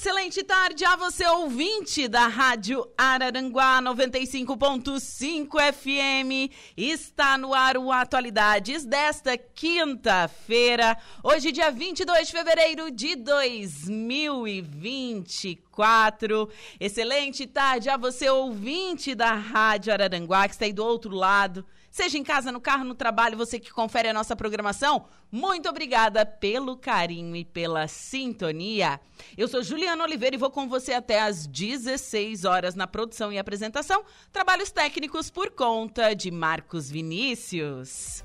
Excelente tarde a você ouvinte da Rádio Araranguá 95.5 FM. Está no ar o Atualidades desta quinta-feira, hoje dia 22 de fevereiro de 2024. Excelente tarde a você ouvinte da Rádio Araranguá que está aí do outro lado Seja em casa, no carro, no trabalho, você que confere a nossa programação, muito obrigada pelo carinho e pela sintonia. Eu sou Juliana Oliveira e vou com você até às 16 horas na produção e apresentação. Trabalhos técnicos por conta de Marcos Vinícius.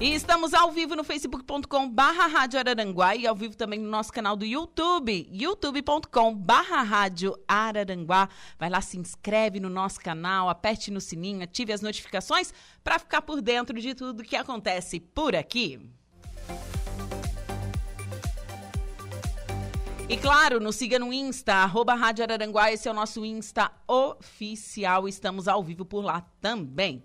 E estamos ao vivo no facebook.com barra Rádio Araranguá e ao vivo também no nosso canal do YouTube, youtube.com barra Rádio Araranguá. Vai lá, se inscreve no nosso canal, aperte no sininho, ative as notificações para ficar por dentro de tudo que acontece por aqui. E claro, nos siga no Insta, arroba Rádio Araranguá, esse é o nosso Insta oficial, estamos ao vivo por lá também.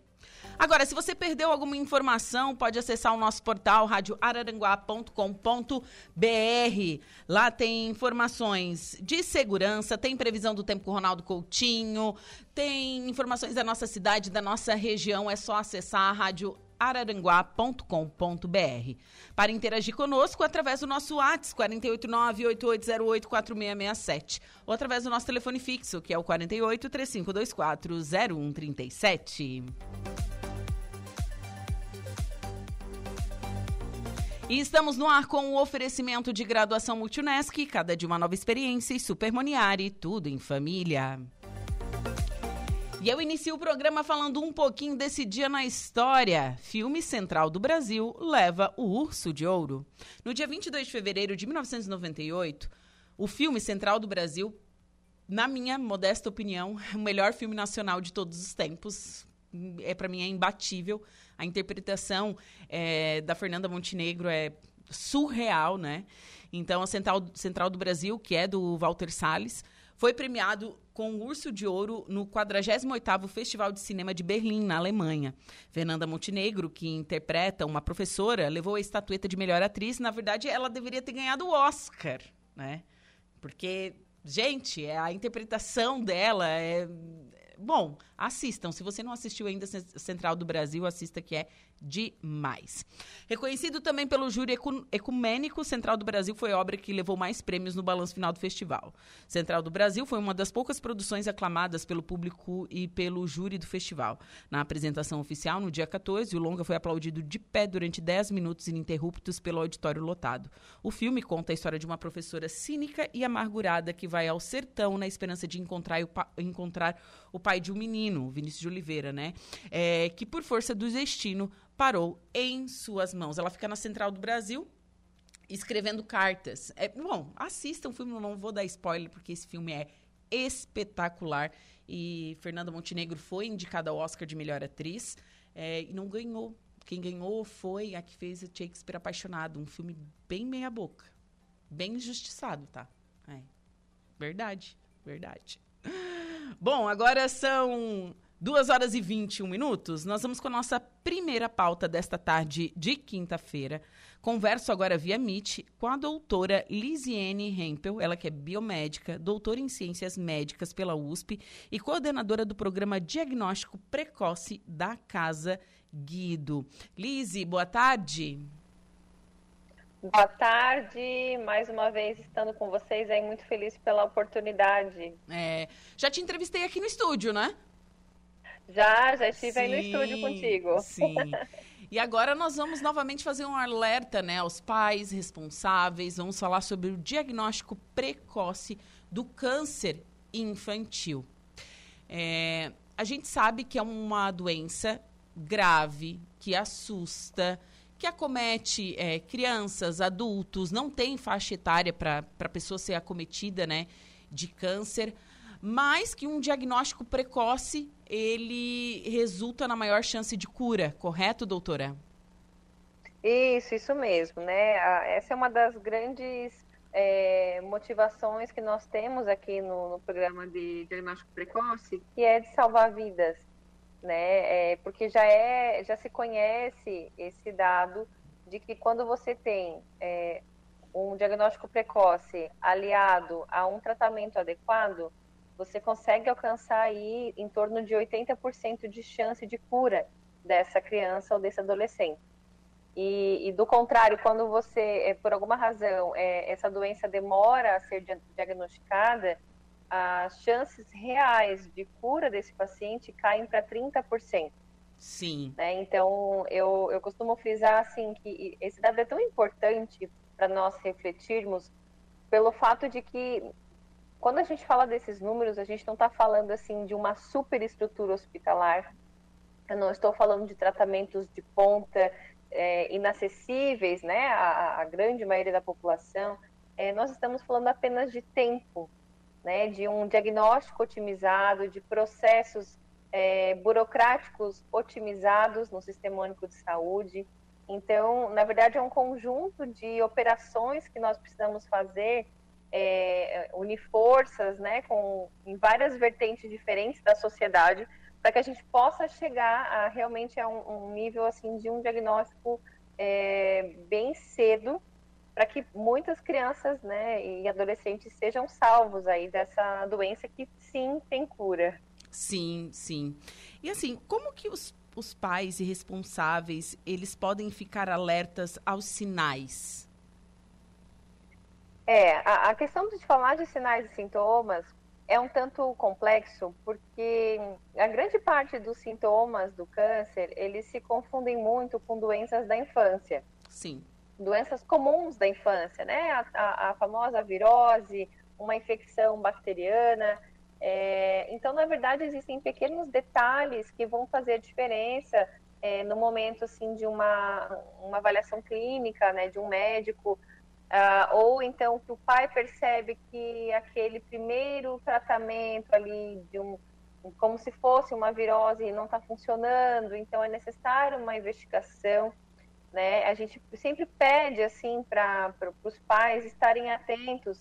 Agora, se você perdeu alguma informação, pode acessar o nosso portal radioararanguá.com.br. Lá tem informações de segurança, tem previsão do tempo com Ronaldo Coutinho, tem informações da nossa cidade, da nossa região. É só acessar a rádio araranguá.com.br. Para interagir conosco através do nosso WhatsApp 489-8808-4667 ou através do nosso telefone fixo, que é o 48 3524 0137. E estamos no ar com o oferecimento de graduação Multunesc, cada de uma nova experiência e Supermoniari, tudo em família. E eu inicio o programa falando um pouquinho desse dia na história. Filme Central do Brasil leva o Urso de Ouro. No dia 22 de fevereiro de 1998, o filme Central do Brasil, na minha modesta opinião, é o melhor filme nacional de todos os tempos. É para mim é imbatível a interpretação é, da Fernanda Montenegro é surreal, né? Então, a Central, Central do Brasil, que é do Walter Salles, foi premiado com o Urso de Ouro no 48º Festival de Cinema de Berlim, na Alemanha. Fernanda Montenegro, que interpreta uma professora, levou a estatueta de melhor atriz. Na verdade, ela deveria ter ganhado o Oscar, né? Porque, gente, a interpretação dela é... Bom, assistam. Se você não assistiu ainda Central do Brasil, assista que é demais. Reconhecido também pelo júri ecumênico, Central do Brasil foi a obra que levou mais prêmios no balanço final do festival. Central do Brasil foi uma das poucas produções aclamadas pelo público e pelo júri do festival. Na apresentação oficial, no dia 14, o longa foi aplaudido de pé durante 10 minutos ininterruptos pelo auditório lotado. O filme conta a história de uma professora cínica e amargurada que vai ao sertão na esperança de encontrar o, encontrar o pai de um menino, Vinícius de Oliveira, né? É, que por força do destino parou em suas mãos. Ela fica na Central do Brasil, escrevendo cartas. É, bom, assistam o filme, não vou dar spoiler, porque esse filme é espetacular. E Fernanda Montenegro foi indicada ao Oscar de melhor atriz é, e não ganhou. Quem ganhou foi a que fez Shakespeare Apaixonado, um filme bem meia-boca. Bem injustiçado, tá? É. Verdade, verdade. Bom, agora são Duas horas e 21 minutos, nós vamos com a nossa primeira pauta desta tarde de quinta-feira. Converso agora via Meet com a doutora Lisiane Hempel, ela que é biomédica, doutora em ciências médicas pela USP e coordenadora do programa Diagnóstico Precoce da Casa Guido. Lise, boa tarde. Boa tarde, mais uma vez estando com vocês aí, muito feliz pela oportunidade. É, já te entrevistei aqui no estúdio, né? Já, já estive sim, aí no estúdio contigo. Sim. E agora nós vamos novamente fazer um alerta né, aos pais responsáveis. Vamos falar sobre o diagnóstico precoce do câncer infantil. É, a gente sabe que é uma doença grave, que assusta, que acomete é, crianças, adultos, não tem faixa etária para a pessoa ser acometida né, de câncer mas que um diagnóstico precoce ele resulta na maior chance de cura, correto, doutora? Isso, isso mesmo, né? Essa é uma das grandes é, motivações que nós temos aqui no, no, programa de diagnóstico precoce, que é de salvar vidas, né? É, porque já é, já se conhece esse dado de que quando você tem é, um diagnóstico precoce aliado a um tratamento adequado, você consegue alcançar aí em torno de 80% de chance de cura dessa criança ou desse adolescente. E, e, do contrário, quando você, é, por alguma razão, é, essa doença demora a ser diagnosticada, as chances reais de cura desse paciente caem para 30%. Sim. Né? Então, eu, eu costumo frisar assim que esse dado é tão importante para nós refletirmos pelo fato de que quando a gente fala desses números, a gente não está falando assim de uma superestrutura hospitalar. Eu não estou falando de tratamentos de ponta, é, inacessíveis né, à, à, grande maioria da população, é, nós estamos falando apenas de tempo, né, de um diagnóstico otimizado, de processos é, burocráticos otimizados no Sistema Único de Saúde. Então, na verdade, é um conjunto de operações que nós precisamos fazer, é, unir forças né, com, em várias vertentes diferentes da sociedade para que a gente possa chegar a realmente a um, um nível assim de um diagnóstico é, bem cedo para que muitas crianças né, e adolescentes sejam salvos aí dessa doença que sim tem cura. Sim, sim. E assim, como que os, os pais e responsáveis eles podem ficar alertas aos sinais? É, a, a questão de falar de sinais e sintomas, é um tanto complexo porque a grande parte dos sintomas do câncer eles se confundem muito com doenças da infância. Sim. Doenças comuns da infância, né? A, a, a famosa virose, uma infecção bacteriana. É, então, na verdade, existem pequenos detalhes que vão fazer diferença é, no momento assim de uma, uma avaliação clínica, né? De um médico Uh, ou então que o pai percebe que aquele primeiro tratamento ali de um como se fosse uma virose não está funcionando, então é necessário uma investigação, né? A gente sempre pede assim para os pais estarem atentos,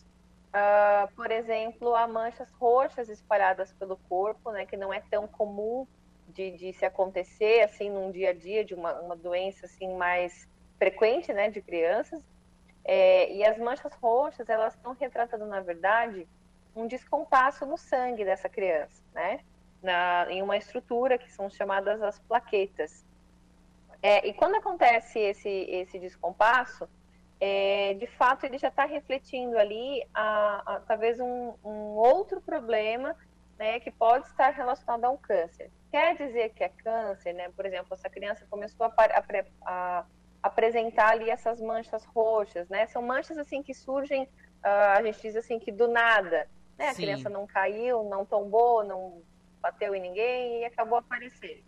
uh, por exemplo, a manchas roxas espalhadas pelo corpo, né? Que não é tão comum de, de se acontecer assim num dia a dia de uma, uma doença assim mais frequente, né? De crianças é, e as manchas roxas, elas estão retratando, na verdade, um descompasso no sangue dessa criança, né? Na, em uma estrutura que são chamadas as plaquetas. É, e quando acontece esse, esse descompasso, é, de fato ele já está refletindo ali a, a talvez um, um, outro problema né, que pode estar relacionado a um câncer. Quer dizer que é câncer, né? Por exemplo, essa criança começou a, a, a apresentar ali essas manchas roxas, né? São manchas assim que surgem, uh, a gente diz assim que do nada, né? A criança não caiu, não tombou, não bateu em ninguém e acabou aparecendo.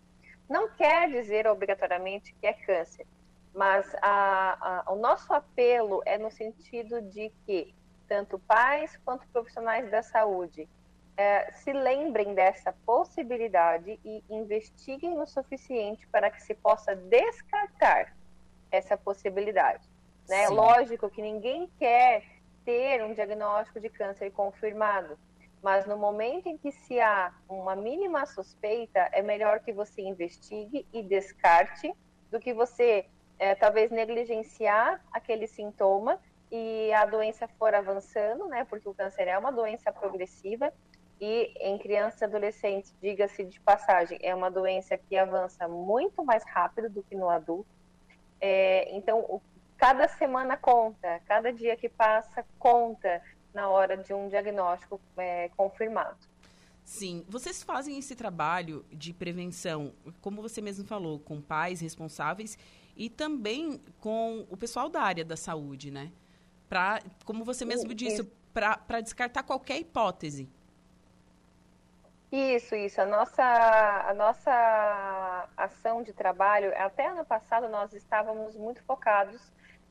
Não quer dizer obrigatoriamente que é câncer, mas a, a, o nosso apelo é no sentido de que tanto pais quanto profissionais da saúde é, se lembrem dessa possibilidade e investiguem o suficiente para que se possa descartar essa possibilidade. Né? Lógico que ninguém quer ter um diagnóstico de câncer confirmado, mas no momento em que se há uma mínima suspeita, é melhor que você investigue e descarte do que você é, talvez negligenciar aquele sintoma e a doença for avançando, né? Porque o câncer é uma doença progressiva e em crianças e adolescentes, diga-se de passagem, é uma doença que avança muito mais rápido do que no adulto. É, então, o, cada semana conta, cada dia que passa conta na hora de um diagnóstico é, confirmado. Sim, vocês fazem esse trabalho de prevenção, como você mesmo falou, com pais responsáveis e também com o pessoal da área da saúde, né? Para, como você mesmo disse, para descartar qualquer hipótese. Isso, isso. A nossa, a nossa ação de trabalho, até ano passado nós estávamos muito focados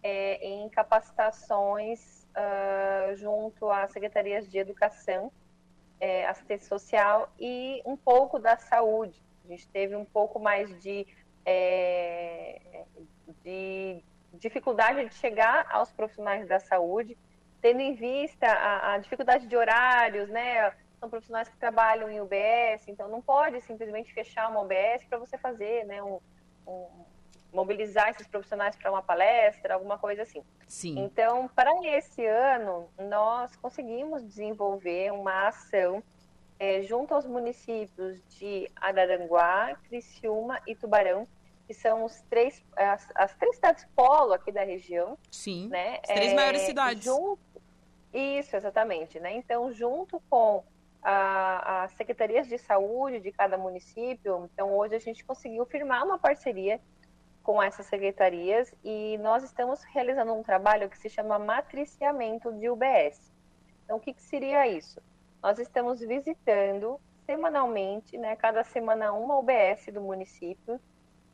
é, em capacitações uh, junto às secretarias de educação, é, assistência social e um pouco da saúde. A gente teve um pouco mais de, é, de dificuldade de chegar aos profissionais da saúde, tendo em vista a, a dificuldade de horários, né? São profissionais que trabalham em UBS, então não pode simplesmente fechar uma UBS para você fazer, né? Um, um, mobilizar esses profissionais para uma palestra, alguma coisa assim. Sim. Então, para esse ano, nós conseguimos desenvolver uma ação é, junto aos municípios de Araranguá, Criciúma e Tubarão, que são os três, as, as três cidades polo aqui da região. Sim. Né? As três é, maiores cidades. Junto, isso, exatamente. Né? Então, junto com as secretarias de saúde de cada município, então hoje a gente conseguiu firmar uma parceria com essas secretarias e nós estamos realizando um trabalho que se chama matriciamento de UBS. Então, o que, que seria isso? Nós estamos visitando semanalmente, né, cada semana uma UBS do município,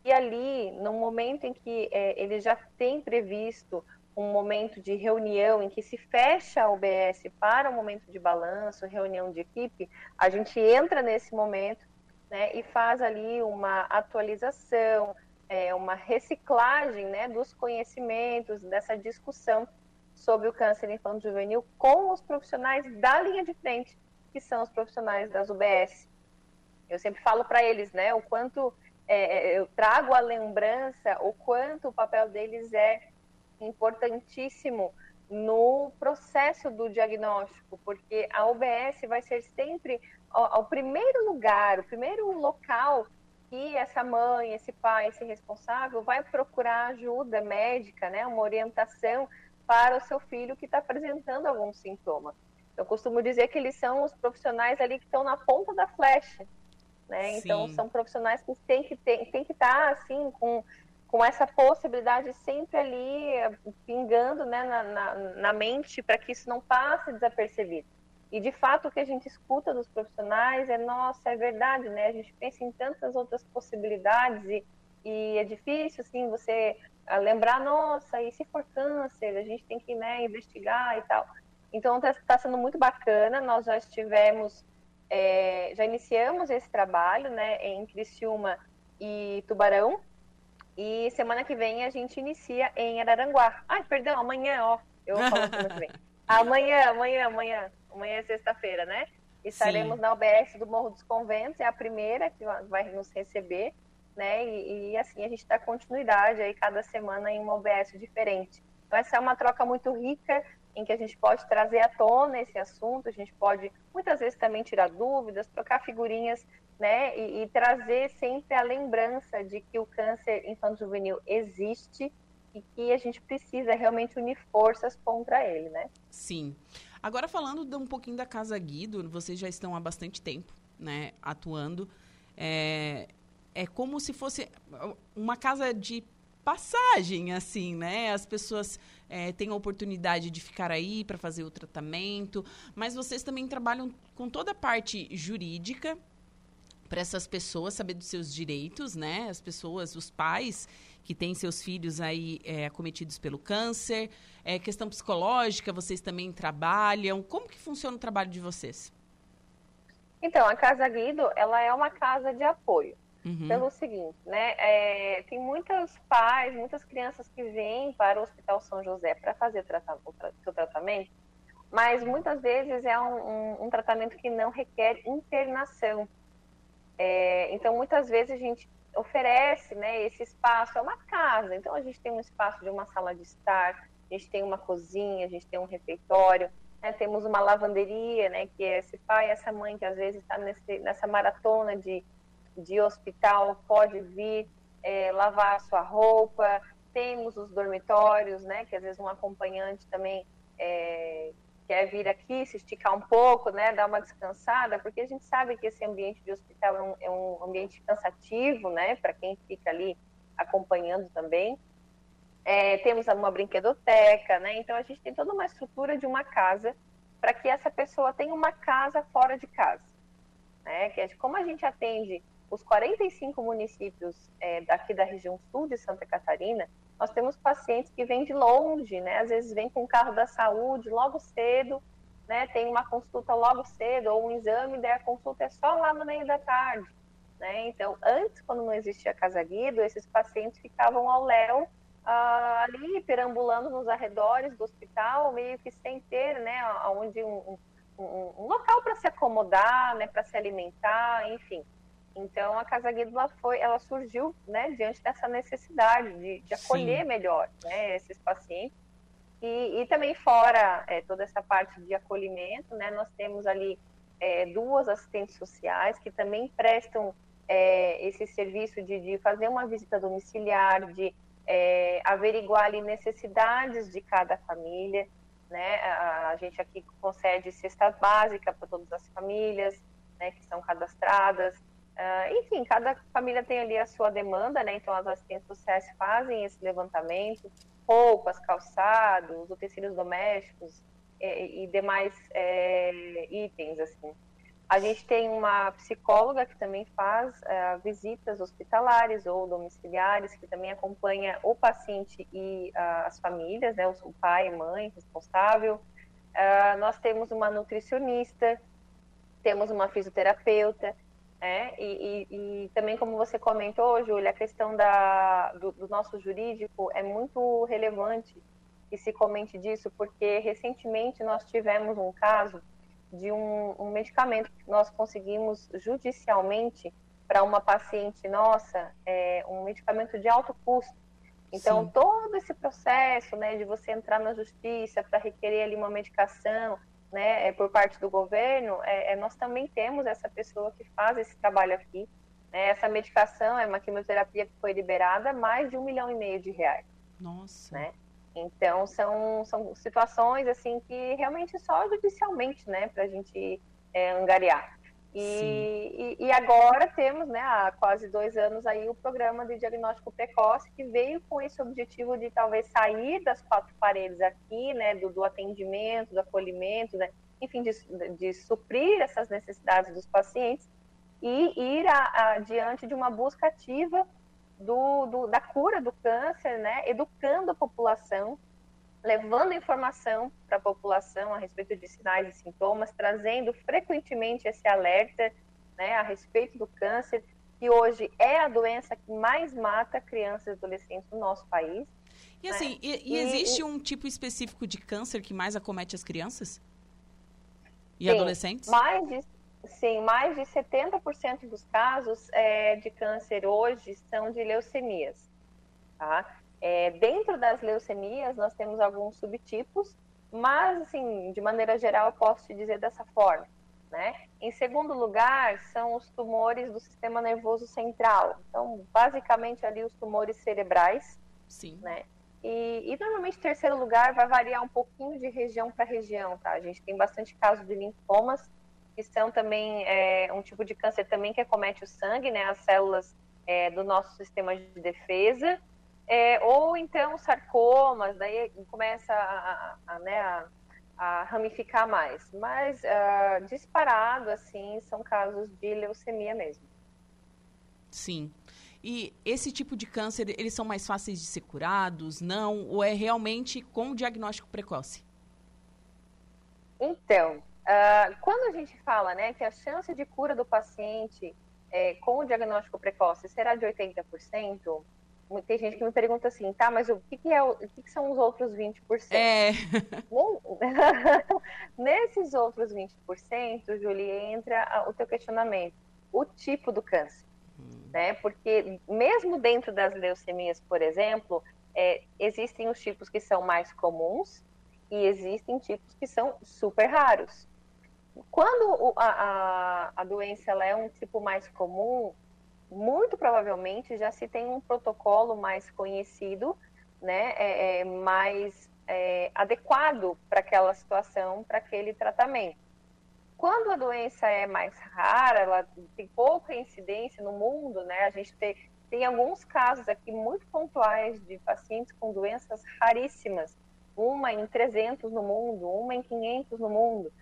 e ali, no momento em que é, ele já tem previsto um momento de reunião em que se fecha a UBS para um momento de balanço, reunião de equipe, a gente entra nesse momento né, e faz ali uma atualização, é, uma reciclagem né, dos conhecimentos, dessa discussão sobre o câncer infanto-juvenil com os profissionais da linha de frente, que são os profissionais das UBS. Eu sempre falo para eles, né, o quanto é, é, eu trago a lembrança, o quanto o papel deles é importantíssimo no processo do diagnóstico, porque a UBS vai ser sempre o, primeiro lugar, o primeiro local que essa mãe, esse pai, esse responsável vai procurar ajuda médica, né, uma orientação para o seu filho que está apresentando algum sintoma. Eu costumo dizer que eles são os profissionais ali que estão na ponta da flecha, né? Então são profissionais que têm que ter, tem que estar tá, assim com com essa possibilidade sempre ali pingando né, na, na, na mente para que isso não passe desapercebido. E de fato o que a gente escuta dos profissionais é, nossa, é verdade, né? A gente pensa em tantas outras possibilidades e, e é difícil, assim, você ah, lembrar, nossa, e se for câncer, a gente tem que né, investigar e tal. Então está tá sendo muito bacana, nós já estivemos, é, já iniciamos esse trabalho, né, em Criciúma e Tubarão, e semana que vem a gente inicia em Araranguá. Ai, perdão, amanhã, ó, eu falo semana que vem. Amanhã, amanhã, amanhã. Amanhã é sexta-feira, né? Estaremos Sim. na UBS do Morro dos Conventos, é a primeira que vai nos receber, né? E, e assim a gente dá continuidade aí cada semana em uma UBS diferente. Então essa é uma troca muito rica em que a gente pode trazer à tona esse assunto, a gente pode muitas vezes também tirar dúvidas, trocar figurinhas, né? E, e trazer sempre a lembrança de que o câncer infanto-juvenil existe e que a gente precisa realmente unir forças contra ele, né? Sim. Agora falando de um pouquinho da Casa Guido, vocês já estão há bastante tempo, né, atuando. É, é como se fosse uma casa de passagem, assim, né? As pessoas é, têm a oportunidade de ficar aí para fazer o tratamento, mas vocês também trabalham com toda a parte jurídica para essas pessoas saber dos seus direitos, né? As pessoas, os pais que têm seus filhos aí é, acometidos pelo câncer, é, questão psicológica, vocês também trabalham. Como que funciona o trabalho de vocês? Então, a Casa Guido, ela é uma casa de apoio. Uhum. Pelo seguinte, né? É, tem muitos pais, muitas crianças que vêm para o Hospital São José para fazer o, trata o seu tratamento, mas muitas vezes é um, um, um tratamento que não requer internação. É, então, muitas vezes a gente oferece né, esse espaço, é uma casa, então a gente tem um espaço de uma sala de estar, a gente tem uma cozinha, a gente tem um refeitório, né, temos uma lavanderia, né, que é esse pai, essa mãe que às vezes está nessa maratona de, de hospital, pode vir é, lavar a sua roupa, temos os dormitórios, né, que às vezes um acompanhante também é, quer vir aqui, se esticar um pouco, né, dar uma descansada, porque a gente sabe que esse ambiente de hospital é um, é um ambiente cansativo, né, para quem fica ali acompanhando também. É, temos uma brinquedoteca, né, então a gente tem toda uma estrutura de uma casa para que essa pessoa tenha uma casa fora de casa, né, que é como a gente atende os 45 municípios é, daqui da região sul de Santa Catarina, nós temos pacientes que vêm de longe, né? Às vezes vêm com o carro da saúde logo cedo, né? Tem uma consulta logo cedo ou um exame, daí a consulta é só lá no meio da tarde, né? Então, antes, quando não existia Casa Guido, esses pacientes ficavam ao léu ah, ali perambulando nos arredores do hospital, meio que sem ter, né, onde um, um, um local para se acomodar, né, para se alimentar, enfim. Então a Casa Guido ela foi, ela surgiu, né, diante dessa necessidade de, de acolher Sim. melhor, né, esses pacientes. E, e também fora é, toda essa parte de acolhimento, né, nós temos ali é, duas assistentes sociais que também prestam é, esse serviço de, de, fazer uma visita domiciliar, de é, averiguar ali necessidades de cada família, né? A, a gente aqui concede cesta básica para todas as famílias, né, que são cadastradas. Uh, enfim, cada família tem ali a sua demanda, né? Então as assistentes sociais fazem esse levantamento, roupas, calçados, utensílios domésticos e, e demais é, itens, assim. A gente tem uma psicóloga que também faz uh, visitas hospitalares ou domiciliares, que também acompanha o paciente e uh, as famílias, né, o pai, mãe, responsável. Uh, nós temos uma nutricionista, temos uma fisioterapeuta, né, e, e, e, também, como você comentou, Júlia, a questão da, do, do nosso jurídico é muito relevante que se comente disso, porque recentemente nós tivemos um caso de um, um medicamento que nós conseguimos judicialmente para uma paciente nossa, é, um medicamento de alto custo. Então, Sim. todo esse processo né, de você entrar na justiça para requerer ali uma medicação né, é, por parte do governo, é, é, nós também temos essa pessoa que faz esse trabalho aqui. Né, essa medicação é uma quimioterapia que foi liberada mais de um milhão e meio de reais. Nossa. Né? Então, são, são situações, assim, que realmente só judicialmente, né, para a gente é, angariar. E, e, e, agora temos, né, há quase dois anos aí, o programa de diagnóstico precoce, que veio com esse objetivo de talvez sair das quatro paredes aqui, né, do, do atendimento, do acolhimento, né, enfim, de, de suprir essas necessidades dos pacientes e ir adiante de uma busca ativa do, do, da cura do câncer, né, educando a população, levando informação para a população a respeito de sinais e sintomas, trazendo frequentemente esse alerta né, a respeito do câncer, que hoje é a doença que mais mata crianças e adolescentes no nosso país. E assim, né? e, e, existe e, um tipo específico de câncer que mais acomete as crianças? E sim, adolescentes? Mais de Sim, mais de 70% dos casos é, de câncer hoje são de leucemias. Tá? É, dentro das leucemias, nós temos alguns subtipos, mas, assim, de maneira geral, eu posso te dizer dessa forma. Né? Em segundo lugar, são os tumores do sistema nervoso central. Então, basicamente, ali os tumores cerebrais. Sim. Né? E, e normalmente, em terceiro lugar, vai variar um pouquinho de região para região, tá? A gente tem bastante casos de linfomas, que são também é, um tipo de câncer também que acomete o sangue, né, as células é, do nosso sistema de defesa, é, ou então sarcomas, daí começa a, a, a, né, a, a ramificar mais. Mas uh, disparado, assim, são casos de leucemia mesmo. Sim. E esse tipo de câncer, eles são mais fáceis de ser curados, não? Ou é realmente com diagnóstico precoce? Então, Uh, quando a gente fala né, que a chance de cura do paciente é, com o diagnóstico precoce será de 80%, tem gente que me pergunta assim, tá, mas o que, que, é o, que, que, são os outros 20%? É. Nesses outros 20%, Julie, entra o teu questionamento. O tipo do câncer. Hum. Né? Porque mesmo dentro das leucemias, por exemplo, é, existem os tipos que são mais comuns e existem tipos que são super raros. Quando a, a, a doença ela é um tipo mais comum, muito provavelmente já se tem um protocolo mais conhecido, né, é, é mais é, adequado para aquela situação, para aquele tratamento. Quando a doença é mais rara, ela tem pouca incidência no mundo, né, a gente tem, tem alguns casos aqui muito pontuais de pacientes com doenças raríssimas, uma em 300 no mundo, uma em 500 no mundo.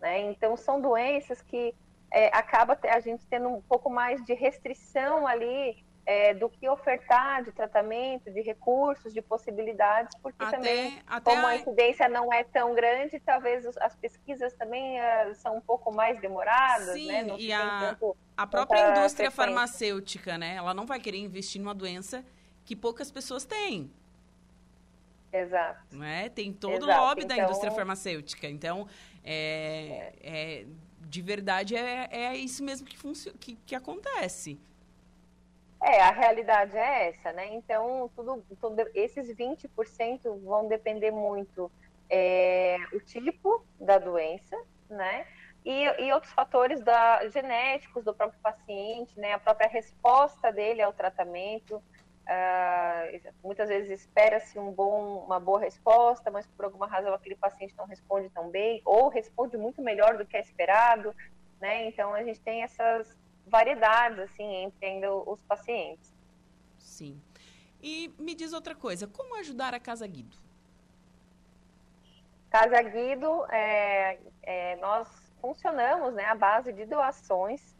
Né? Então, são doenças que é, acaba a gente tendo um pouco mais de restrição ali é, do que ofertar de tratamento, de recursos, de possibilidades, porque até, também, até como a... a incidência não é tão grande, talvez as pesquisas também uh, são um pouco mais demoradas, Sim, né? Não e a, tanto, a própria indústria frequência. farmacêutica, né? Ela não vai querer investir numa doença que poucas pessoas têm. Exato. Né? Tem todo Exato. o lobby então... da indústria farmacêutica. Então, é, é. De verdade, é, é isso mesmo que, que, que acontece. É, a realidade é essa, né? Então, tudo, tudo esses 20% vão depender muito é, o tipo da doença, né? E, e, outros fatores da, genéticos do próprio paciente, né? A própria resposta dele ao tratamento. Uh, muitas vezes espera-se um bom, uma boa resposta, mas por alguma razão aquele paciente não responde tão bem, ou responde muito melhor do que é esperado, né? Então a gente tem essas variedades assim entre ainda os pacientes. Sim. E me diz outra coisa, como ajudar a Casa Guido? Casa Guido, é, é, nós funcionamos né, à base de doações.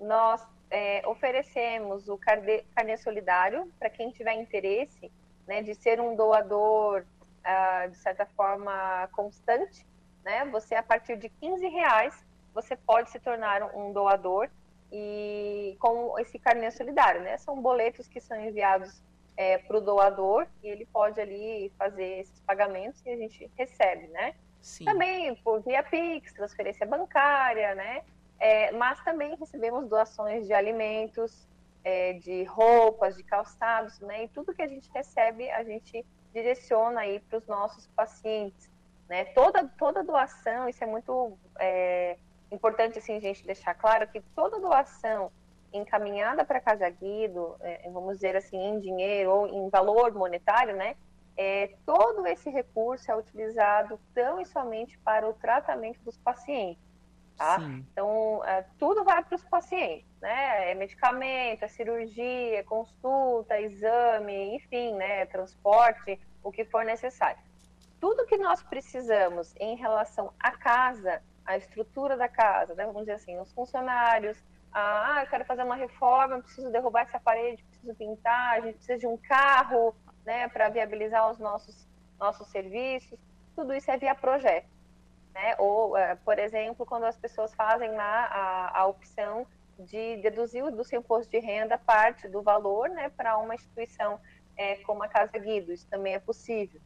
Nós é, oferecemos o carnê, carnê solidário para quem tiver interesse né, de ser um doador, ah, de certa forma, constante. Né? Você, a partir de 15 reais, você pode se tornar um doador e com esse carnê solidário, né? São boletos que são enviados é, para o doador e ele pode ali fazer esses pagamentos e a gente recebe, né? Sim. Também por via Pix, transferência bancária, né? É, mas também recebemos doações de alimentos, é, de roupas, de calçados, né? E tudo que a gente recebe, a gente direciona aí para os nossos pacientes, né? Toda, toda doação, isso é muito é, importante assim a gente deixar claro que toda doação encaminhada para Casa Guido, é, vamos dizer assim, em dinheiro ou em valor monetário, né? É, todo esse recurso é utilizado tão e somente para o tratamento dos pacientes. Tá? Então, é, tudo vai para os pacientes, né? É medicamento, é cirurgia, é consulta, exame, enfim, né? Transporte, o que for necessário. Tudo que nós precisamos em relação à casa a estrutura da casa, né? vamos dizer assim, os funcionários, ah, eu quero fazer uma reforma, preciso derrubar essa parede, preciso pintar, a gente precisa de um carro, né, para viabilizar os nossos nossos serviços. Tudo isso é via projeto, né? Ou, é, por exemplo, quando as pessoas fazem lá a, a opção de deduzir do seu imposto de renda parte do valor, né, para uma instituição é, como a Casa Guido, isso também é possível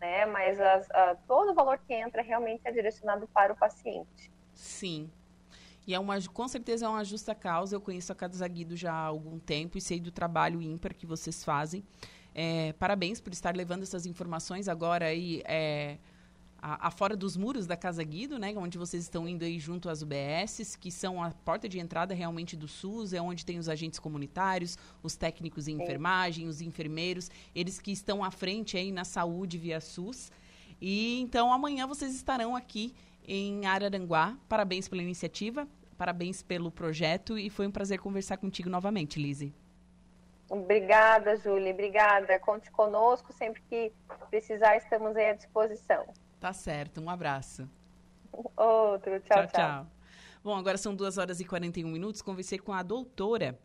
né? Mas as, a, todo o valor que entra realmente é direcionado para o paciente. Sim. E é uma, com certeza é uma justa causa. Eu conheço a Casa Guido já há algum tempo e sei do trabalho ímpar que vocês fazem. É, parabéns por estar levando essas informações agora aí. É, a, a, fora dos muros da Casa Guido, né, onde vocês estão indo aí junto às UBSs, que são a porta de entrada realmente do SUS, é onde tem os agentes comunitários, os técnicos em enfermagem, os enfermeiros, eles que estão à frente aí na saúde via SUS. E então amanhã vocês estarão aqui em Araranguá. Parabéns pela iniciativa, parabéns pelo projeto e foi um prazer conversar contigo novamente, Lise. Obrigada, Júlia. Obrigada. Conte conosco sempre que precisar, estamos aí à disposição. Tá certo, um abraço. Outro, tchau, tchau. tchau. tchau. Bom, agora são 2 horas e 41 minutos. Conversei com a doutora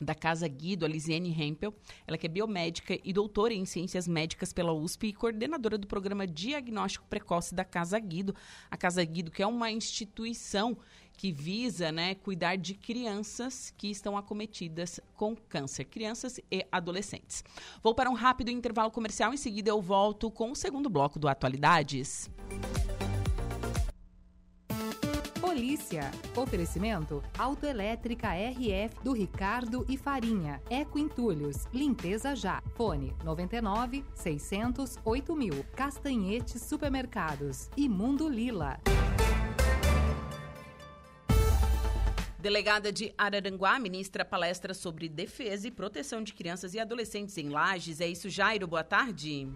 da Casa Guido, a Lisiane Hempel. Ela que é biomédica e doutora em ciências médicas pela USP e coordenadora do programa Diagnóstico Precoce da Casa Guido. A Casa Guido, que é uma instituição que visa né, cuidar de crianças que estão acometidas com câncer, crianças e adolescentes. Vou para um rápido intervalo comercial, em seguida eu volto com o segundo bloco do Atualidades. Polícia. Oferecimento Autoelétrica RF do Ricardo e Farinha. Eco Entulhos. Limpeza já. Fone 99 600 8000. Castanhetes Supermercados. E Mundo Lila. Delegada de Araranguá ministra palestra sobre defesa e proteção de crianças e adolescentes em Lages. É isso, Jairo. Boa tarde.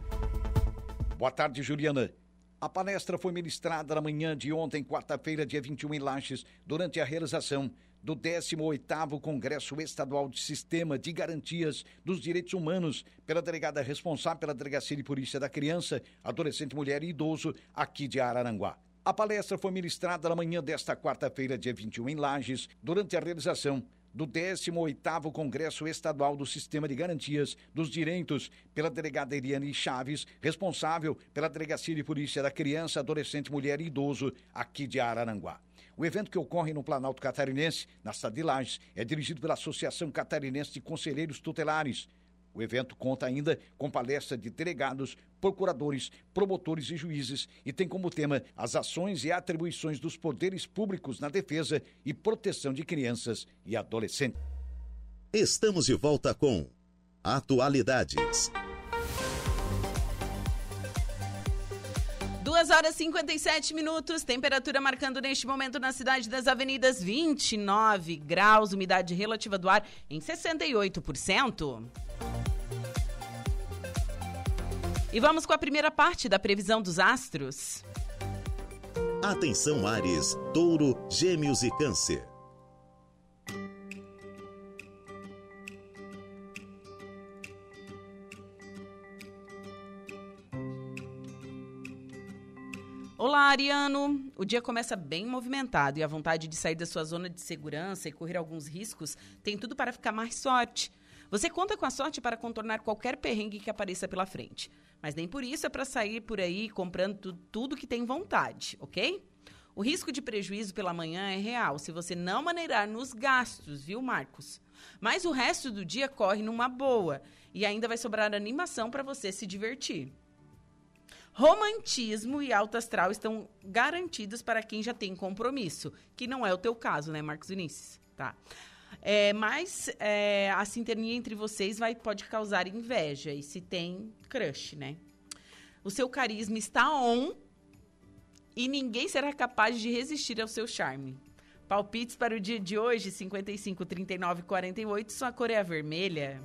Boa tarde, Juliana. A palestra foi ministrada na manhã de ontem, quarta-feira, dia 21, em Lages, durante a realização do 18º Congresso Estadual de Sistema de Garantias dos Direitos Humanos pela delegada responsável pela Delegacia de Polícia da Criança, Adolescente, Mulher e Idoso aqui de Araranguá. A palestra foi ministrada na manhã desta quarta-feira, dia 21, em Lages, durante a realização do 18º Congresso Estadual do Sistema de Garantias dos Direitos, pela delegada Eliane Chaves, responsável pela Delegacia de Polícia da Criança, Adolescente, Mulher e Idoso, aqui de Araranguá. O evento que ocorre no Planalto Catarinense, na cidade de Lages, é dirigido pela Associação Catarinense de Conselheiros Tutelares, O evento conta ainda com palestra de delegados, procuradores, promotores e juízes e tem como tema as ações e atribuições dos poderes públicos na defesa e proteção de crianças e adolescentes. Estamos de volta com Atualidades. 2 horas e 57 minutos, temperatura marcando neste momento na cidade das avenidas 29 graus, umidade relativa do ar em 68%. E vamos com a primeira parte da previsão dos astros. Atenção Ares, Touro, Gêmeos e Câncer. Olá, Ariano! O dia começa bem movimentado e a vontade de sair da sua zona de segurança e correr alguns riscos tem tudo para ficar mais sorte. Você conta com a sorte para contornar qualquer perrengue que apareça pela frente. Mas nem por isso é para sair por aí comprando tudo que tem vontade, ok? O risco de prejuízo pela manhã é real se você não maneirar nos gastos, viu, Marcos? Mas o resto do dia corre numa boa e ainda vai sobrar animação para você se divertir. Romantismo e alto astral estão garantidos para quem já tem compromisso, que não é o teu caso, né, Marcos Vinícius? Tá. É, mas é, a sintonia entre vocês vai, pode causar inveja, e se tem crush, né? O seu carisma está on e ninguém será capaz de resistir ao seu charme. Palpites para o dia de hoje, 55, 39, 48, sua cor é a vermelha.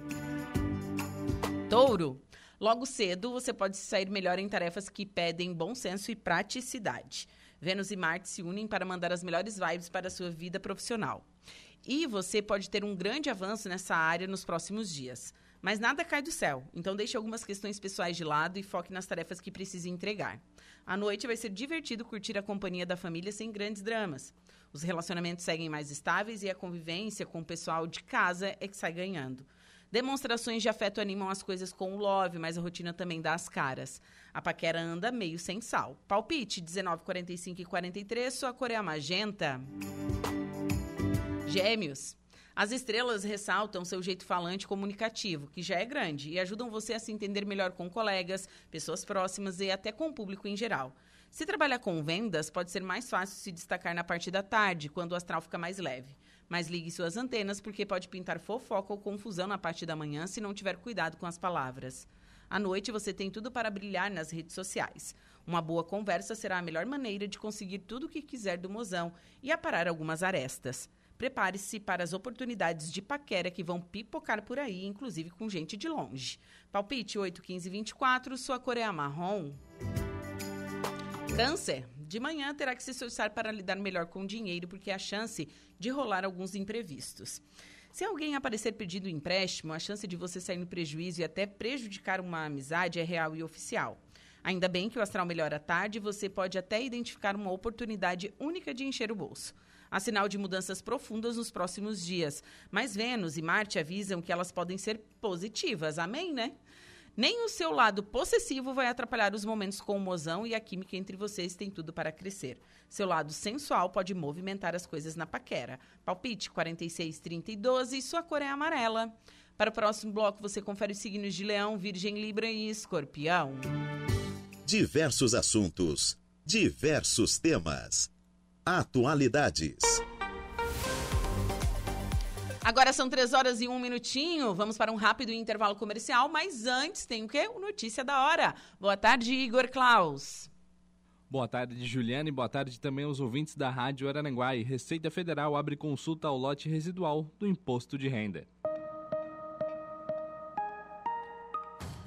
Touro. Logo cedo, você pode sair melhor em tarefas que pedem bom senso e praticidade. Vênus e Marte se unem para mandar as melhores vibes para a sua vida profissional. E você pode ter um grande avanço nessa área nos próximos dias. Mas nada cai do céu, então deixe algumas questões pessoais de lado e foque nas tarefas que precisa entregar. À noite vai ser divertido curtir a companhia da família sem grandes dramas. Os relacionamentos seguem mais estáveis e a convivência com o pessoal de casa é que sai ganhando. Demonstrações de afeto animam as coisas com o love, mas a rotina também dá as caras. A paquera anda meio sem sal. Palpite 19, 45 e 43, sua cor é magenta. Gêmeos. As estrelas ressaltam seu jeito falante comunicativo, que já é grande, e ajudam você a se entender melhor com colegas, pessoas próximas e até com o público em geral. Se trabalhar com vendas, pode ser mais fácil se destacar na parte da tarde, quando o astral fica mais leve. Mas ligue suas antenas porque pode pintar fofoca ou confusão na parte da manhã se não tiver cuidado com as palavras. À noite você tem tudo para brilhar nas redes sociais. Uma boa conversa será a melhor maneira de conseguir tudo o que quiser do mozão e aparar algumas arestas. Prepare-se para as oportunidades de paquera que vão pipocar por aí, inclusive com gente de longe. Palpite 8, 15, 24, sua cor é marrom. Câncer. De manhã terá que se esforçar para lidar melhor com o dinheiro, porque há chance de rolar alguns imprevistos. Se alguém aparecer pedindo empréstimo, a chance de você sair no prejuízo e até prejudicar uma amizade é real e oficial. Ainda bem que o astral melhora à tarde e você pode até identificar uma oportunidade única de encher o bolso. Há sinal de mudanças profundas nos próximos dias, mas Vênus e Marte avisam que elas podem ser positivas. Amém, né? Nem o seu lado possessivo vai atrapalhar os momentos com o mozão e a química entre vocês tem tudo para crescer. Seu lado sensual pode movimentar as coisas na paquera. Palpite 46, 30 e 12 sua cor é amarela. Para o próximo bloco, você confere os signos de Leão, Virgem, Libra e Escorpião. Diversos assuntos, diversos temas. Atualidades. Agora são três horas e um minutinho. Vamos para um rápido intervalo comercial, mas antes tem o quê? O Notícia da Hora. Boa tarde, Igor Klaus. Boa tarde, Juliana, e boa tarde também aos ouvintes da Rádio Araranguai. Receita Federal abre consulta ao lote residual do Imposto de Renda.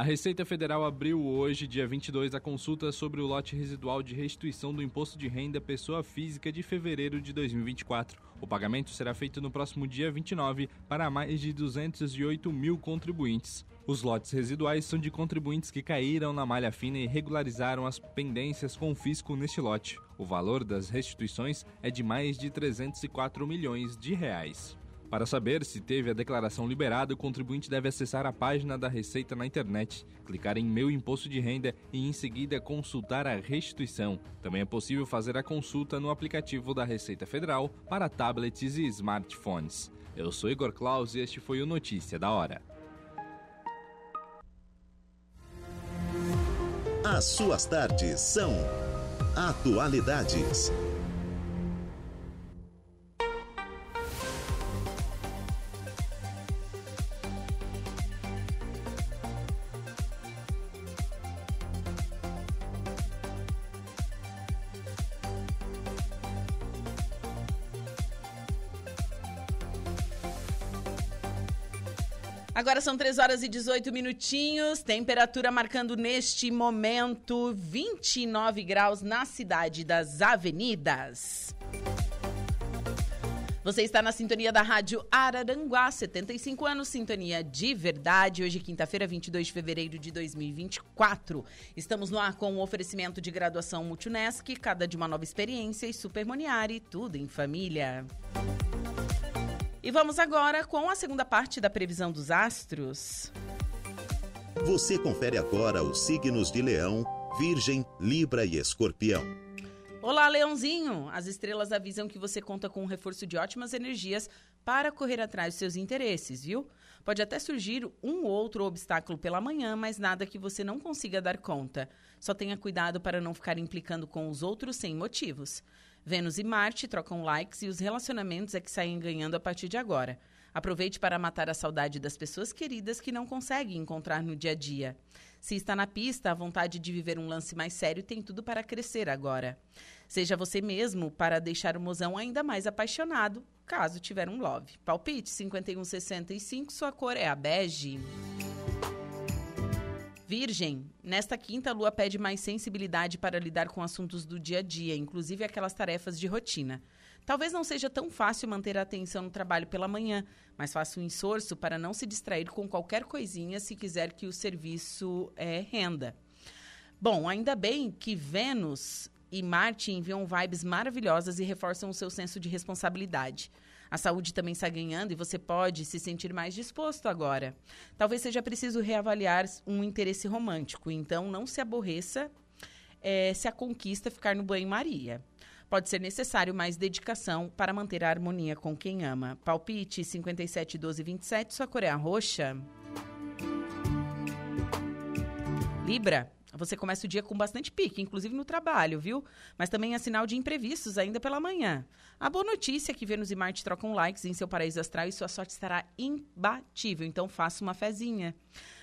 A Receita Federal abriu hoje, dia 22, a consulta sobre o lote residual de restituição do imposto de renda pessoa física de fevereiro de 2024. O pagamento será feito no próximo dia 29 para mais de 208 mil contribuintes. Os lotes residuais são de contribuintes que caíram na malha fina e regularizaram as pendências com fisco neste lote. O valor das restituições é de mais de 304 milhões de reais. Para saber se teve a declaração liberada, o contribuinte deve acessar a página da Receita na internet, clicar em Meu Imposto de Renda e em seguida consultar a restituição. Também é possível fazer a consulta no aplicativo da Receita Federal para tablets e smartphones. Eu sou Igor Claus e este foi o Notícia da Hora. As suas tardes são Atualidades. Agora são 3 horas e 18 minutinhos, temperatura marcando neste momento 29 graus na cidade das avenidas. Você está na sintonia da Rádio Araranguá, 75 anos, sintonia de verdade. Hoje, quinta-feira, 22 de fevereiro de 2024. Estamos no ar com o oferecimento de graduação Multunesc, cada de uma nova experiência e Supermoniari, tudo em família. E vamos agora com a segunda parte da previsão dos astros. Você confere agora os signos de Leão, Virgem, Libra e Escorpião. Olá, Leãozinho! As estrelas avisam que você conta com um reforço de ótimas energias para correr atrás dos seus interesses, viu? Pode até surgir um ou outro obstáculo pela manhã, mas nada que você não consiga dar conta. Só tenha cuidado para não ficar implicando com os outros sem motivos. Vênus e Marte trocam likes e os relacionamentos é que saem ganhando a partir de agora. Aproveite para matar a saudade das pessoas queridas que não consegue encontrar no dia a dia. Se está na pista, a vontade de viver um lance mais sério tem tudo para crescer agora. Seja você mesmo para deixar o mozão ainda mais apaixonado, caso tiver um love. Palpite 5165, sua cor é a bege. Virgem, nesta quinta a lua pede mais sensibilidade para lidar com assuntos do dia a dia, inclusive aquelas tarefas de rotina. Talvez não seja tão fácil manter a atenção no trabalho pela manhã, mas faça um esforço para não se distrair com qualquer coisinha se quiser que o serviço é, renda. Bom, ainda bem que Vênus e Marte enviam vibes maravilhosas e reforçam o seu senso de responsabilidade. A saúde também está ganhando e você pode se sentir mais disposto agora. Talvez seja preciso reavaliar um interesse romântico, então não se aborreça é, se a conquista ficar no banho-maria. Pode ser necessário mais dedicação para manter a harmonia com quem ama. Palpite 57 12 27, sua cor é roxa. Libra. Você começa o dia com bastante pique, inclusive no trabalho, viu? Mas também é sinal de imprevistos ainda pela manhã. A boa notícia é que Vênus e Marte trocam likes em seu paraíso astral e sua sorte estará imbatível, então faça uma fezinha.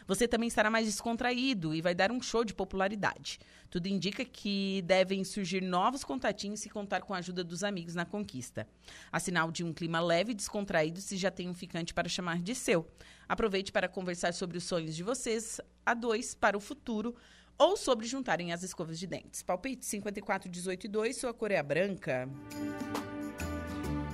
Você também estará mais descontraído e vai dar um show de popularidade. Tudo indica que devem surgir novos contatinhos se contar com a ajuda dos amigos na conquista. A sinal de um clima leve e descontraído se já tem um ficante para chamar de seu. Aproveite para conversar sobre os sonhos de vocês a dois para o futuro ou sobre juntarem as escovas de dentes. Palpite 54, 18 e 2, sua cor é branca.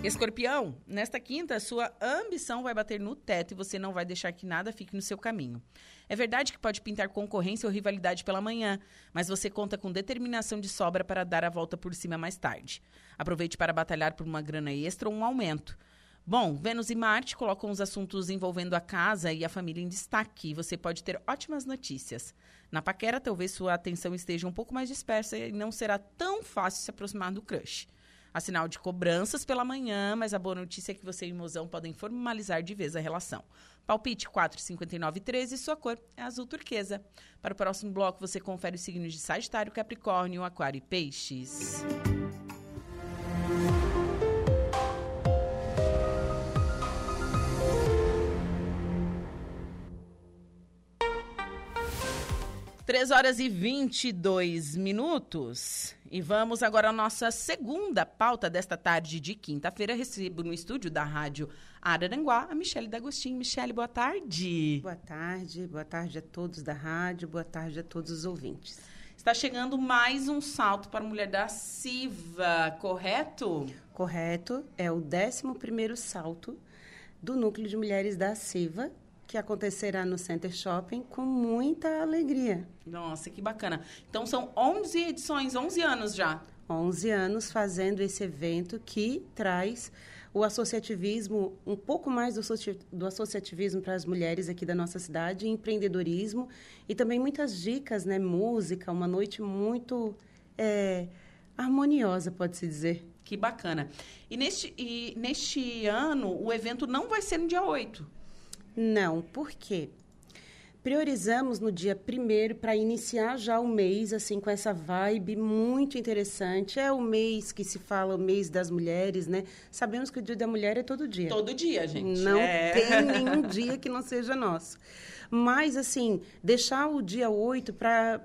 Escorpião, nesta quinta, sua ambição vai bater no teto e você não vai deixar que nada fique no seu caminho. É verdade que pode pintar concorrência ou rivalidade pela manhã, mas você conta com determinação de sobra para dar a volta por cima mais tarde. Aproveite para batalhar por uma grana extra ou um aumento. Bom, Vênus e Marte colocam os assuntos envolvendo a casa e a família em destaque você pode ter ótimas notícias. Na paquera, talvez sua atenção esteja um pouco mais dispersa e não será tão fácil se aproximar do crush. Há sinal de cobranças pela manhã, mas a boa notícia é que você e o mozão podem formalizar de vez a relação. Palpite 45913, sua cor é azul turquesa. Para o próximo bloco, você confere os signos de Sagitário, Capricórnio, Aquário e Peixes. 3 horas e 22 minutos. E vamos agora à nossa segunda pauta desta tarde de quinta-feira. Recebo no estúdio da Rádio Araranguá a Michele D'Agostinho. Michele, boa tarde. Boa tarde, boa tarde a todos da rádio, boa tarde a todos os ouvintes. Está chegando mais um salto para a mulher da Siva, correto? Correto, é o 11 primeiro salto do Núcleo de Mulheres da Siva, que acontecerá no Center Shopping com muita alegria. Nossa, que bacana. Então são 11 edições, 11 anos já. 11 anos fazendo esse evento que traz o associativismo, um pouco mais do, associativismo para as mulheres aqui da nossa cidade, empreendedorismo e também muitas dicas, né? Música, uma noite muito é, harmoniosa, pode-se dizer. Que bacana. E neste, e neste ano, o evento não vai ser no dia 8. Não, por quê? Priorizamos no dia primeiro para iniciar já o mês assim com essa vibe muito interessante. É o mês que se fala o mês das mulheres, né? Sabemos que o Dia da Mulher é todo dia. Todo dia, gente. Não é. tem nenhum dia que não seja nosso. Mas assim, deixar o dia 8 para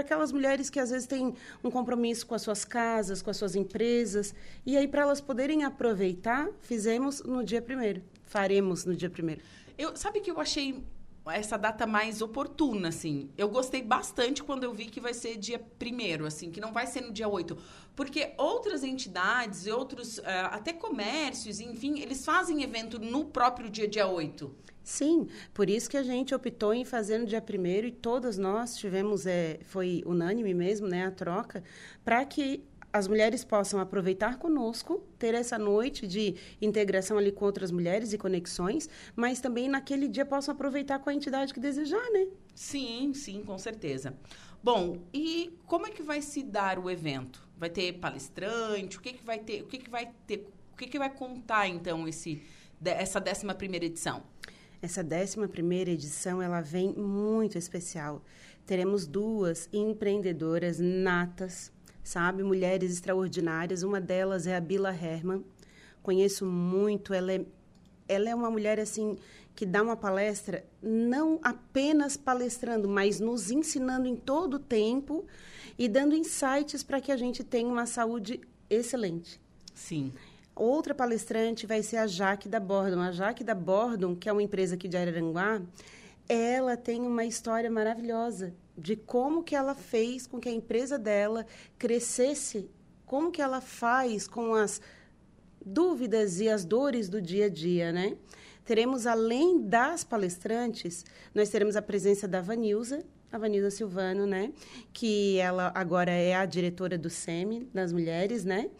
para aquelas mulheres que às vezes têm um compromisso com as suas casas, com as suas empresas, e aí para elas poderem aproveitar, fizemos no dia primeiro, faremos no dia primeiro. Eu, sabe que eu achei essa data mais oportuna, assim. Eu gostei bastante quando eu vi que vai ser dia primeiro, assim, que não vai ser no dia 8. Porque outras entidades, outros, uh, até comércios, enfim, eles fazem evento no próprio dia, dia 8. Sim, por isso que a gente optou em fazer no dia primeiro e todas nós tivemos, é, foi unânime mesmo, né, a troca, para que as mulheres possam aproveitar conosco, ter essa noite de integração ali com outras mulheres e conexões, mas também naquele dia possam aproveitar com a entidade que desejar, né? Sim, sim, com certeza. Bom, e como é que vai se dar o evento? Vai ter palestrante? O que que vai ter? O que que vai ter? O que que vai contar então esse essa 11 primeira edição? Essa 11 primeira edição, ela vem muito especial. Teremos duas empreendedoras natas sabe? Mulheres extraordinárias. Uma delas é a Bila Herman. Conheço muito. Ela é, ela é uma mulher, assim, que dá uma palestra, não apenas palestrando, mas nos ensinando em todo o tempo e dando insights para que a gente tenha uma saúde excelente. Sim. Outra palestrante vai ser a Jaque da Bordon. A Jaque da Bordon, que é uma empresa aqui de Araranguá, ela tem uma história maravilhosa de como que ela fez com que a empresa dela crescesse, como que ela faz com as dúvidas e as dores do dia a dia, né? Teremos, além das palestrantes, nós teremos a presença da Vanilza, a Vanilza Silvano, né? Que ela agora é a diretora do SEMI, das mulheres, né?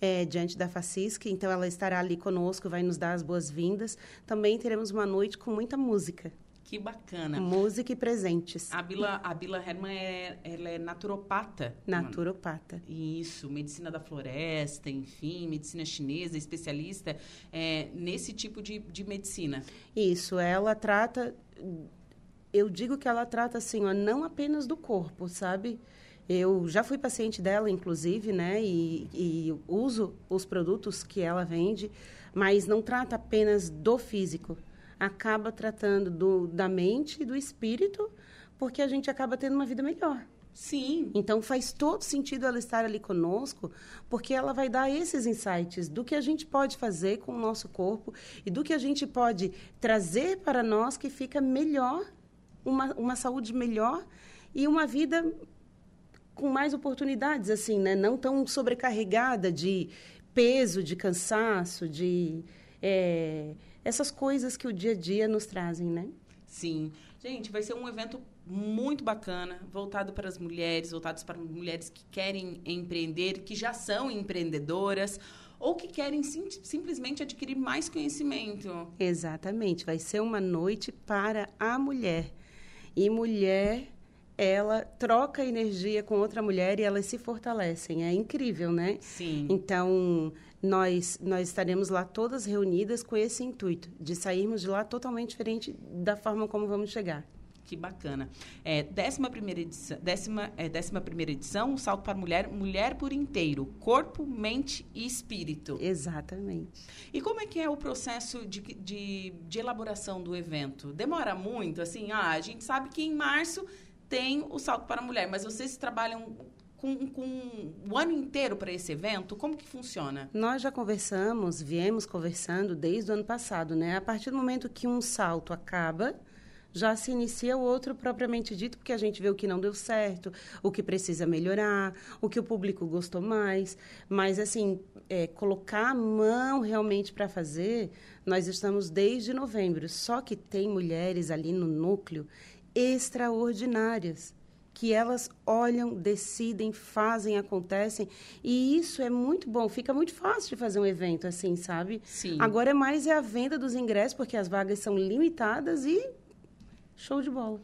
É, diante da FACISC, então ela estará ali conosco, vai nos dar as boas-vindas. Também teremos uma noite com muita música, que bacana. Música e presentes. A Bila, a Bila Herman é, ela é naturopata. Naturopata. Isso, medicina da floresta, enfim, medicina chinesa, especialista é, nesse tipo de, de medicina. Isso, ela trata. Eu digo que ela trata assim, ó, não apenas do corpo, sabe? Eu já fui paciente dela, inclusive, né? E, e uso os produtos que ela vende, mas não trata apenas do físico acaba tratando do, da mente e do espírito, porque a gente acaba tendo uma vida melhor. Sim. Então faz todo sentido ela estar ali conosco, porque ela vai dar esses insights do que a gente pode fazer com o nosso corpo e do que a gente pode trazer para nós que fica melhor, uma, uma saúde melhor e uma vida com mais oportunidades, assim, né? Não tão sobrecarregada de peso, de cansaço, de é, essas coisas que o dia a dia nos trazem, né? Sim. Gente, vai ser um evento muito bacana, voltado para as mulheres, voltados para mulheres que querem empreender, que já são empreendedoras ou que querem sim, simplesmente adquirir mais conhecimento. Exatamente, vai ser uma noite para a mulher. E mulher, ela troca energia com outra mulher e elas se fortalecem. É incrível, né? Sim. Então, nós, nós estaremos lá todas reunidas com esse intuito, de sairmos de lá totalmente diferente da forma como vamos chegar. Que bacana. É, décima primeira edição, décima, é, décima primeira edição, um salto para mulher, mulher por inteiro, corpo, mente e espírito. Exatamente. E como é que é o processo de, de, de elaboração do evento? Demora muito? Assim, ah, a gente sabe que em março tem o salto para a mulher, mas vocês trabalham com, com o ano inteiro para esse evento? Como que funciona? Nós já conversamos, viemos conversando desde o ano passado, né? A partir do momento que um salto acaba, já se inicia o outro propriamente dito, porque a gente vê o que não deu certo, o que precisa melhorar, o que o público gostou mais. Mas, assim, é, colocar a mão realmente para fazer, nós estamos desde novembro. Só que tem mulheres ali no núcleo extraordinárias que elas olham, decidem, fazem, acontecem. E isso é muito bom. Fica muito fácil de fazer um evento assim, sabe? Sim. Agora é mais é a venda dos ingressos, porque as vagas são limitadas e show de bola.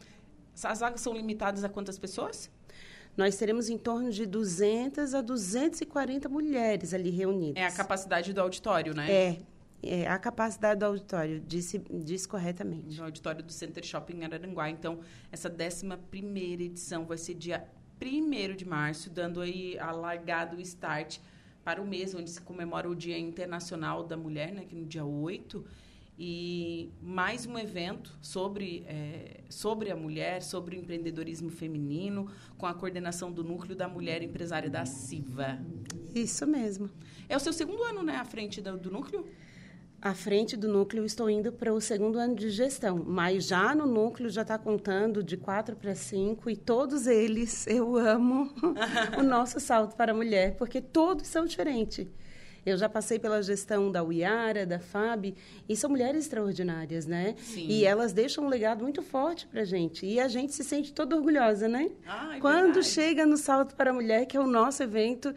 As vagas são limitadas a quantas pessoas? Nós teremos em torno de 200 a 240 mulheres ali reunidas. É a capacidade do auditório, né? É, é, a capacidade do auditório, disse, disse corretamente. No auditório do Center Shopping em Araranguá. Então, essa 11 edição vai ser dia 1 de março, dando aí a largada, o start para o mês, onde se comemora o Dia Internacional da Mulher, né, que no dia 8. E mais um evento sobre, é, sobre a mulher, sobre o empreendedorismo feminino, com a coordenação do Núcleo da Mulher Empresária da CIVA. Isso mesmo. É o seu segundo ano, né, à frente do, do núcleo? à frente do núcleo, estou indo para o segundo ano de gestão, mas já no núcleo já está contando de quatro para cinco e todos eles eu amo o nosso salto para a mulher, porque todos são diferentes. Eu já passei pela gestão da Uiara, da FAB, e são mulheres extraordinárias, né? Sim. E elas deixam um legado muito forte para a gente. E a gente se sente toda orgulhosa, né? Ah, é Quando verdade. chega no Salto para a Mulher, que é o nosso evento,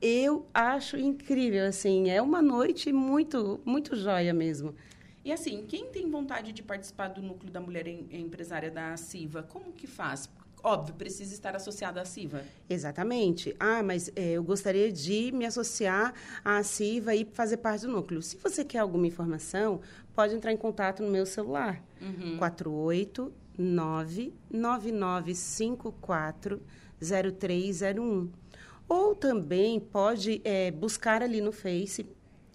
eu acho incrível, assim, é uma noite muito, muito joia mesmo. E assim, quem tem vontade de participar do núcleo da mulher em- empresária da CIVA, como que faz? Óbvio, precisa estar associada à CIVA. Exatamente. Ah, mas é, eu gostaria de me associar à CIVA e fazer parte do núcleo. Se você quer alguma informação, pode entrar em contato no meu celular. 489 9954 0301. Ou também pode é, buscar ali no Face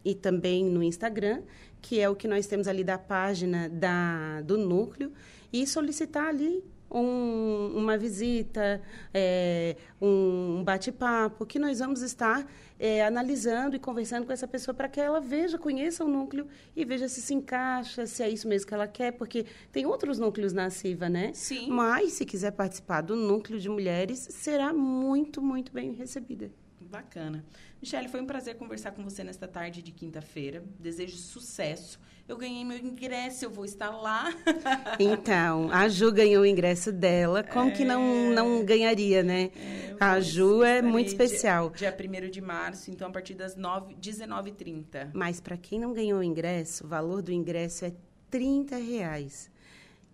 e também no Instagram, que é o que nós temos ali da página da, do núcleo, e solicitar ali um- uma visita, é, um bate-papo, que nós vamos estar é, analisando e conversando com essa pessoa para que ela veja, conheça o núcleo e veja se se encaixa, se é isso mesmo que ela quer, porque tem outros núcleos na CIVA, né? Sim. Mas, se quiser participar do núcleo de mulheres, será muito, muito bem recebida. Bacana. Michele, foi um prazer conversar com você nesta tarde de quinta-feira. Desejo sucesso. Eu ganhei meu ingresso, eu vou estar lá. Então, a Ju ganhou o ingresso dela. Como que não, não ganharia, né? Eu a Ju é muito dia- especial. Dia, 1 de março, então a partir das 9, 19h30. Mas para quem não ganhou o ingresso, o valor do ingresso é 30 reais.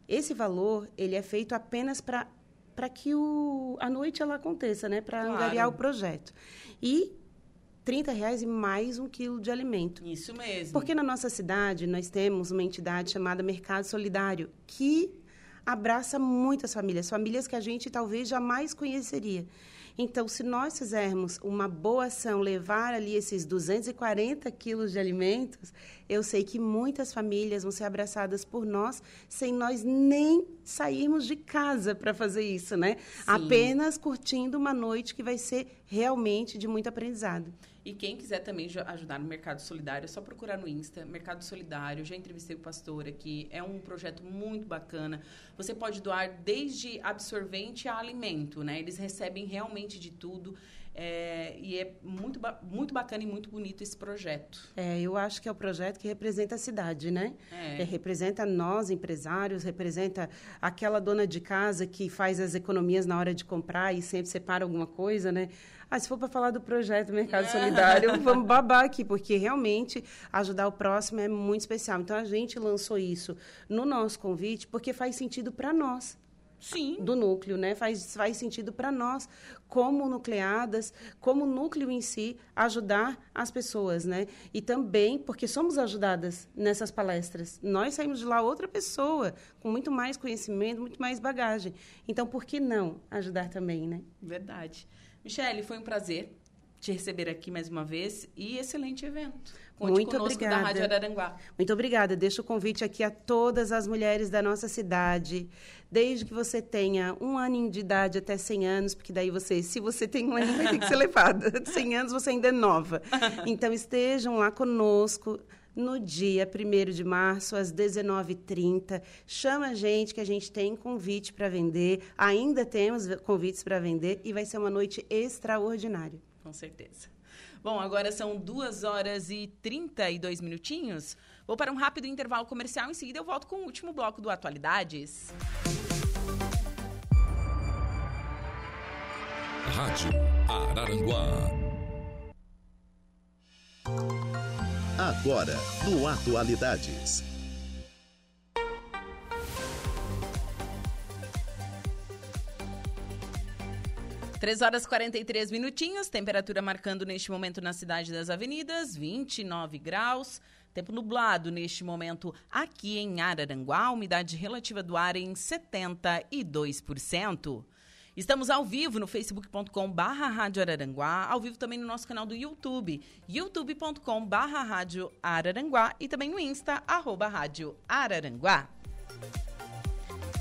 Esse valor, ele é feito apenas para para que o, a noite ela aconteça, né? Para Claro. angariar o projeto. E 30 reais e mais um quilo de alimento. Isso mesmo. Porque na nossa cidade nós temos uma entidade chamada Mercado Solidário, que abraça muitas famílias, famílias que a gente talvez jamais conheceria. Então, se nós fizermos uma boa ação, levar ali esses 240 quilos de alimentos, eu sei que muitas famílias vão ser abraçadas por nós sem nós nem sairmos de casa para fazer isso, né? Apenas curtindo uma noite que vai ser realmente de muito aprendizado. E quem quiser também ajudar no Mercado Solidário, é só procurar no Insta, Mercado Solidário. Já entrevistei o pastor aqui. É um projeto muito bacana. Você pode doar desde absorvente a alimento, né? Eles recebem realmente de tudo. É, e é muito, muito bacana e muito bonito esse projeto. É, eu acho que é o projeto que representa a cidade, né? É. É, representa nós, empresários, representa aquela dona de casa que faz as economias na hora de comprar e sempre separa alguma coisa, né? Ah, se for para falar do projeto Mercado Solidário, vamos babar aqui, porque realmente ajudar o próximo é muito especial. Então, a gente lançou isso no nosso convite porque faz sentido para nós Sim. do núcleo, né? Faz, faz sentido para nós, como nucleadas, como núcleo em si, ajudar as pessoas, né? E também porque somos ajudadas nessas palestras. Nós saímos de lá outra pessoa, com muito mais conhecimento, muito mais bagagem. Então, por que não ajudar também, né? Verdade. Michele, foi um prazer. Te receber aqui mais uma vez e excelente evento. Conte Muito obrigada. da Rádio Araranguá. Muito obrigada. Deixo o convite aqui a todas as mulheres da nossa cidade, desde que você tenha um aninho de idade até 100 anos, porque daí você, se você tem um aninho, vai ter que ser levada. 100 anos você ainda é nova. Então estejam lá conosco no dia 1 de março, às 19h30. Chama a gente, que a gente tem convite para vender. Ainda temos convites para vender e vai ser uma noite extraordinária. Com certeza. Bom, agora são 2 horas e 32 minutinhos. Vou para um rápido intervalo comercial. Em seguida, eu volto com o último bloco do Atualidades. Rádio Araranguá. Agora, no Atualidades. Três horas e 43 minutinhos, temperatura marcando neste momento na cidade das avenidas, 29 graus. Tempo nublado neste momento aqui em Araranguá, umidade relativa do ar em 72%. Estamos ao vivo no facebook.com barra Rádio Araranguá, ao vivo também no nosso canal do YouTube, youtube.com barra Rádio Araranguá e também no Insta, arroba Rádio Araranguá.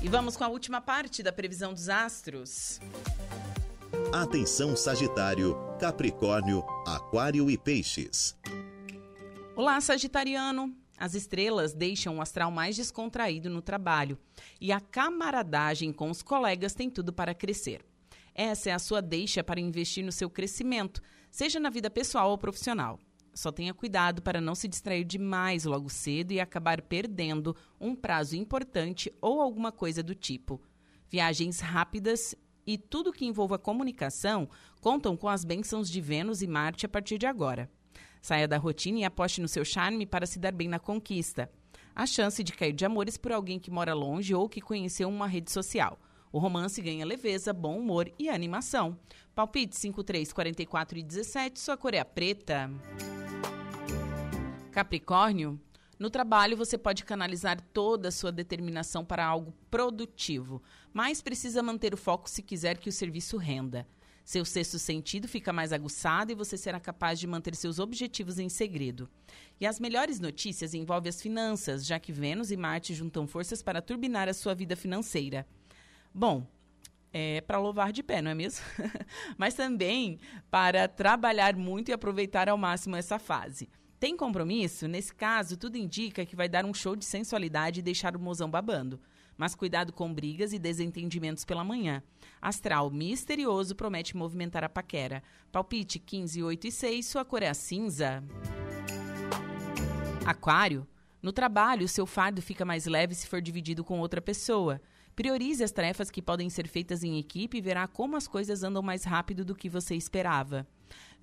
E vamos com a última parte da previsão dos astros. Atenção Sagitário, Capricórnio, Aquário e Peixes. Olá, Sagitariano. As estrelas deixam o astral mais descontraído no trabalho e a camaradagem com os colegas tem tudo para crescer. Essa é a sua deixa para investir no seu crescimento, seja na vida pessoal ou profissional. Só tenha cuidado para não se distrair demais logo cedo e acabar perdendo um prazo importante ou alguma coisa do tipo. Viagens rápidas e tudo que envolva comunicação contam com as bênçãos de Vênus e Marte a partir de agora. Saia da rotina e aposte no seu charme para se dar bem na conquista. A chance de cair de amores por alguém que mora longe ou que conheceu uma rede social. O romance ganha leveza, bom humor e animação. Palpite 53, 44 e 17, sua cor é a preta. Capricórnio, no trabalho você pode canalizar toda a sua determinação para algo produtivo, mas precisa manter o foco se quiser que o serviço renda. Seu sexto sentido fica mais aguçado e você será capaz de manter seus objetivos em segredo. E as melhores notícias envolvem as finanças, já que Vênus e Marte juntam forças para turbinar a sua vida financeira. Bom, é para louvar de pé, não é mesmo? Mas também para trabalhar muito e aproveitar ao máximo essa fase. Tem compromisso? Nesse caso, tudo indica que vai dar um show de sensualidade e deixar o mozão babando. Mas cuidado com brigas e desentendimentos pela manhã. Astral misterioso promete movimentar a paquera. Palpite 15, 8 e 6, sua cor é a cinza. Aquário. No trabalho, seu fardo fica mais leve se for dividido com outra pessoa. Priorize as tarefas que podem ser feitas em equipe e verá como as coisas andam mais rápido do que você esperava.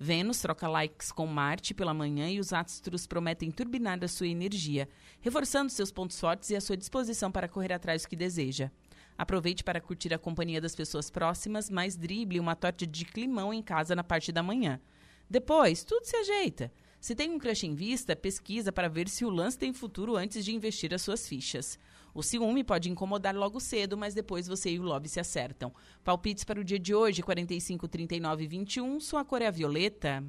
Vênus troca likes com Marte pela manhã e os astros prometem turbinar a sua energia, reforçando seus pontos fortes e a sua disposição para correr atrás do que deseja. Aproveite para curtir a companhia das pessoas próximas, mas drible uma torta de climão em casa na parte da manhã. Depois, tudo se ajeita. Se tem um crush em vista, pesquisa para ver se o lance tem futuro antes de investir as suas fichas. O ciúme pode incomodar logo cedo, mas depois você e o lobby se acertam. Palpites para o dia de hoje, 45, 39 e 21. Sua cor é a violeta.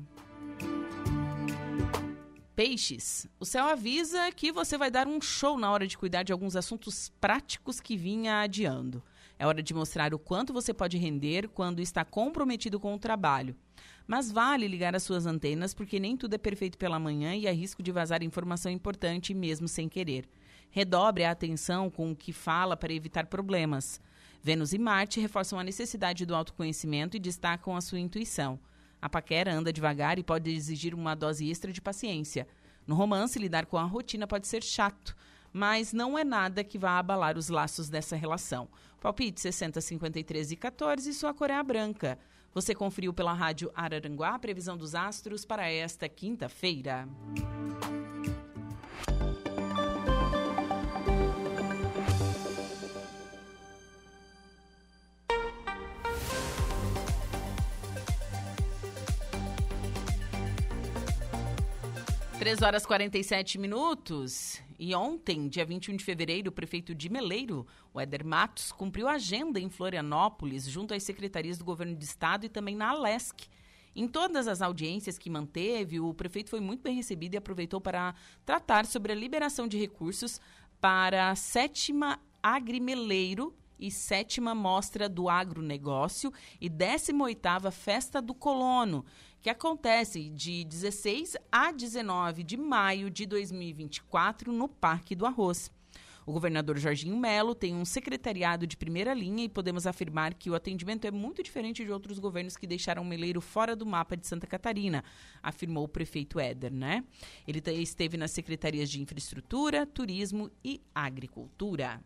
Peixes, o céu avisa que você vai dar um show na hora de cuidar de alguns assuntos práticos que vinha adiando. É hora de mostrar o quanto você pode render quando está comprometido com o trabalho. Mas vale ligar as suas antenas porque nem tudo é perfeito pela manhã e há risco de vazar informação importante mesmo sem querer. Redobre a atenção com o que fala para evitar problemas. Vênus e Marte reforçam a necessidade do autoconhecimento e destacam a sua intuição. A paquera anda devagar e pode exigir uma dose extra de paciência. No romance, lidar com a rotina pode ser chato, mas não é nada que vá abalar os laços dessa relação. Palpite 60, 53 e 14, sua cor é a branca. Você conferiu pela rádio Araranguá a previsão dos astros para esta quinta-feira. 3 horas 47 minutos. E ontem, dia 21 de fevereiro, o prefeito de Meleiro, o Éder Matos, cumpriu agenda em Florianópolis, junto às secretarias do governo do estado e também na Alesc. Em todas as audiências que manteve, o prefeito foi muito bem recebido e aproveitou para tratar sobre a liberação de recursos para a sétima Agrimeleiro e sétima Mostra do Agronegócio e 18ª Festa do Colono, que acontece de 16 a 19 de maio de 2024 no Parque do Arroz. O governador Jorginho Melo tem um secretariado de primeira linha e podemos afirmar que o atendimento é muito diferente de outros governos que deixaram o Meleiro fora do mapa de Santa Catarina, afirmou o prefeito Éder, né? Ele esteve nas secretarias de Infraestrutura, Turismo e Agricultura.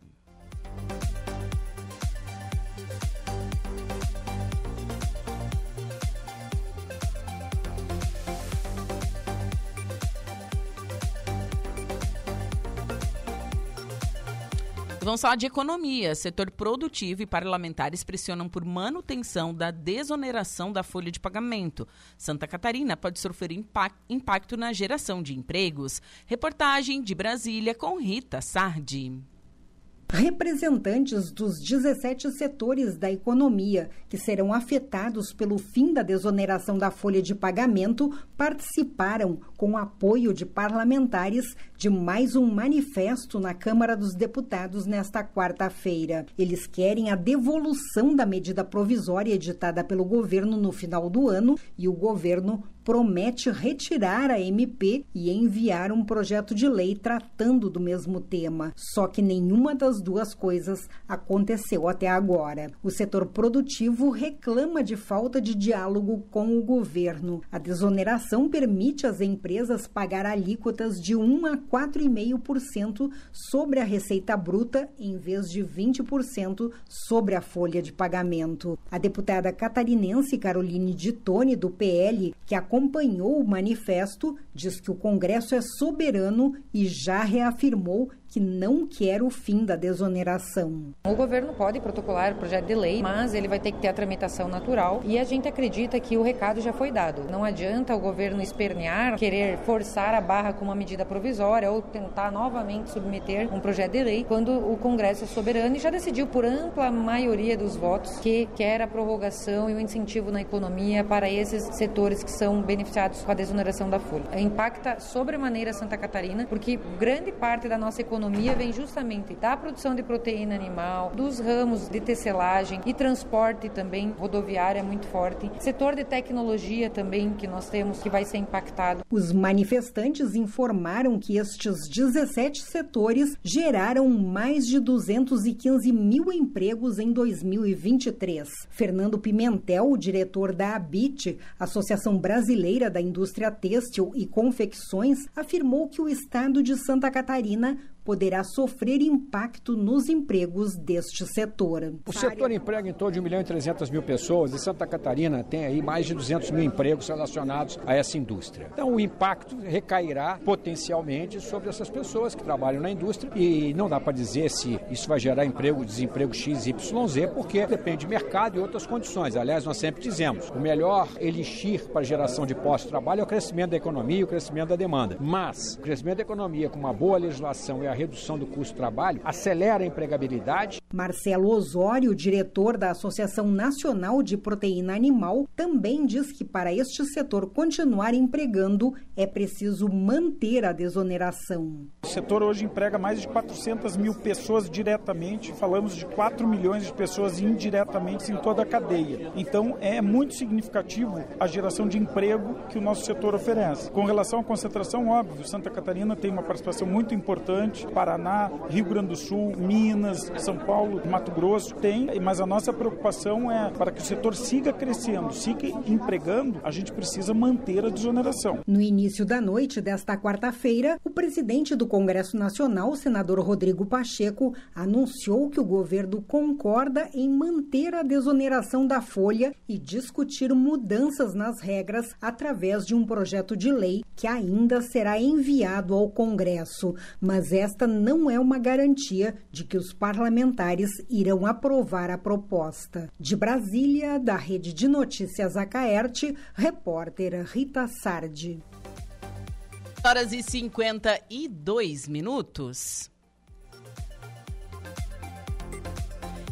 Vamos falar de economia. Setor produtivo e parlamentares pressionam por manutenção da desoneração da folha de pagamento. Santa Catarina pode sofrer impacto na geração de empregos. Reportagem de Brasília com Rita Sardi. Representantes dos 17 setores da economia que serão afetados pelo fim da desoneração da folha de pagamento participaram, com apoio de parlamentares, de mais um manifesto na Câmara dos Deputados nesta quarta-feira. Eles querem a devolução da medida provisória editada pelo governo no final do ano e o governo promete retirar a MP e enviar um projeto de lei tratando do mesmo tema. Só que nenhuma das duas coisas aconteceu até agora. O setor produtivo reclama de falta de diálogo com o governo. A desoneração permite às empresas pagar alíquotas de 1 a 4,5% sobre a receita bruta em vez de 20% sobre a folha de pagamento. A deputada catarinense Caroline Ditone do PL, que acompanha acompanhou o manifesto, diz que o Congresso é soberano e já reafirmou que não quer o fim da desoneração. O governo pode protocolar o projeto de lei, mas ele vai ter que ter a tramitação natural e a gente acredita que o recado já foi dado. Não adianta o governo espernear, querer forçar a barra com uma medida provisória ou tentar novamente submeter um projeto de lei quando o Congresso é soberano e já decidiu por ampla maioria dos votos que quer a prorrogação e o incentivo na economia para esses setores que são beneficiados com a desoneração da folha. Impacta sobremaneira Santa Catarina porque grande parte da nossa economia economia vem justamente da produção de proteína animal, dos ramos de tecelagem e transporte também rodoviário é muito forte. Setor de tecnologia também que nós temos que vai ser impactado. Os manifestantes informaram que estes 17 setores geraram mais de 215 mil empregos em 2023. Fernando Pimentel, o diretor da ABIT, Associação Brasileira da Indústria Têxtil e Confecções, afirmou que o estado de Santa Catarina poderá sofrer impacto nos empregos deste setor. O setor emprega em torno de 1 milhão e 300 mil pessoas e Santa Catarina tem aí mais de 200 mil empregos relacionados a essa indústria. Então o impacto recairá potencialmente sobre essas pessoas que trabalham na indústria e não dá para dizer se isso vai gerar emprego, desemprego X, Y, Z, porque depende de mercado e outras condições. Aliás, nós sempre dizemos, o melhor elixir para geração de postos de trabalho é o crescimento da economia e o crescimento da demanda. Mas o crescimento da economia com uma boa legislação e a redução do custo do trabalho, acelera a empregabilidade. Marcelo Osório, diretor da Associação Nacional de Proteína Animal, também diz que para este setor continuar empregando é preciso manter a desoneração. O setor hoje emprega mais de 400 mil pessoas diretamente, falamos de 4 milhões de pessoas indiretamente em toda a cadeia. Então é muito significativo a geração de emprego que o nosso setor oferece. Com relação à concentração, óbvio, Santa Catarina tem uma participação muito importante Paraná, Rio Grande do Sul, Minas, São Paulo, Mato Grosso, tem, mas a nossa preocupação é para que o setor siga crescendo, siga empregando, a gente precisa manter a desoneração. No início da noite desta quarta-feira, o presidente do Congresso Nacional, o senador Rodrigo Pacheco, anunciou que o governo concorda em manter a desoneração da folha e discutir mudanças nas regras através de um projeto de lei que ainda será enviado ao Congresso. Mas esta esta não é uma garantia de que os parlamentares irão aprovar a proposta. De Brasília, da Rede de Notícias Acaerte, repórter Rita Sardi. Horas e 52 minutos.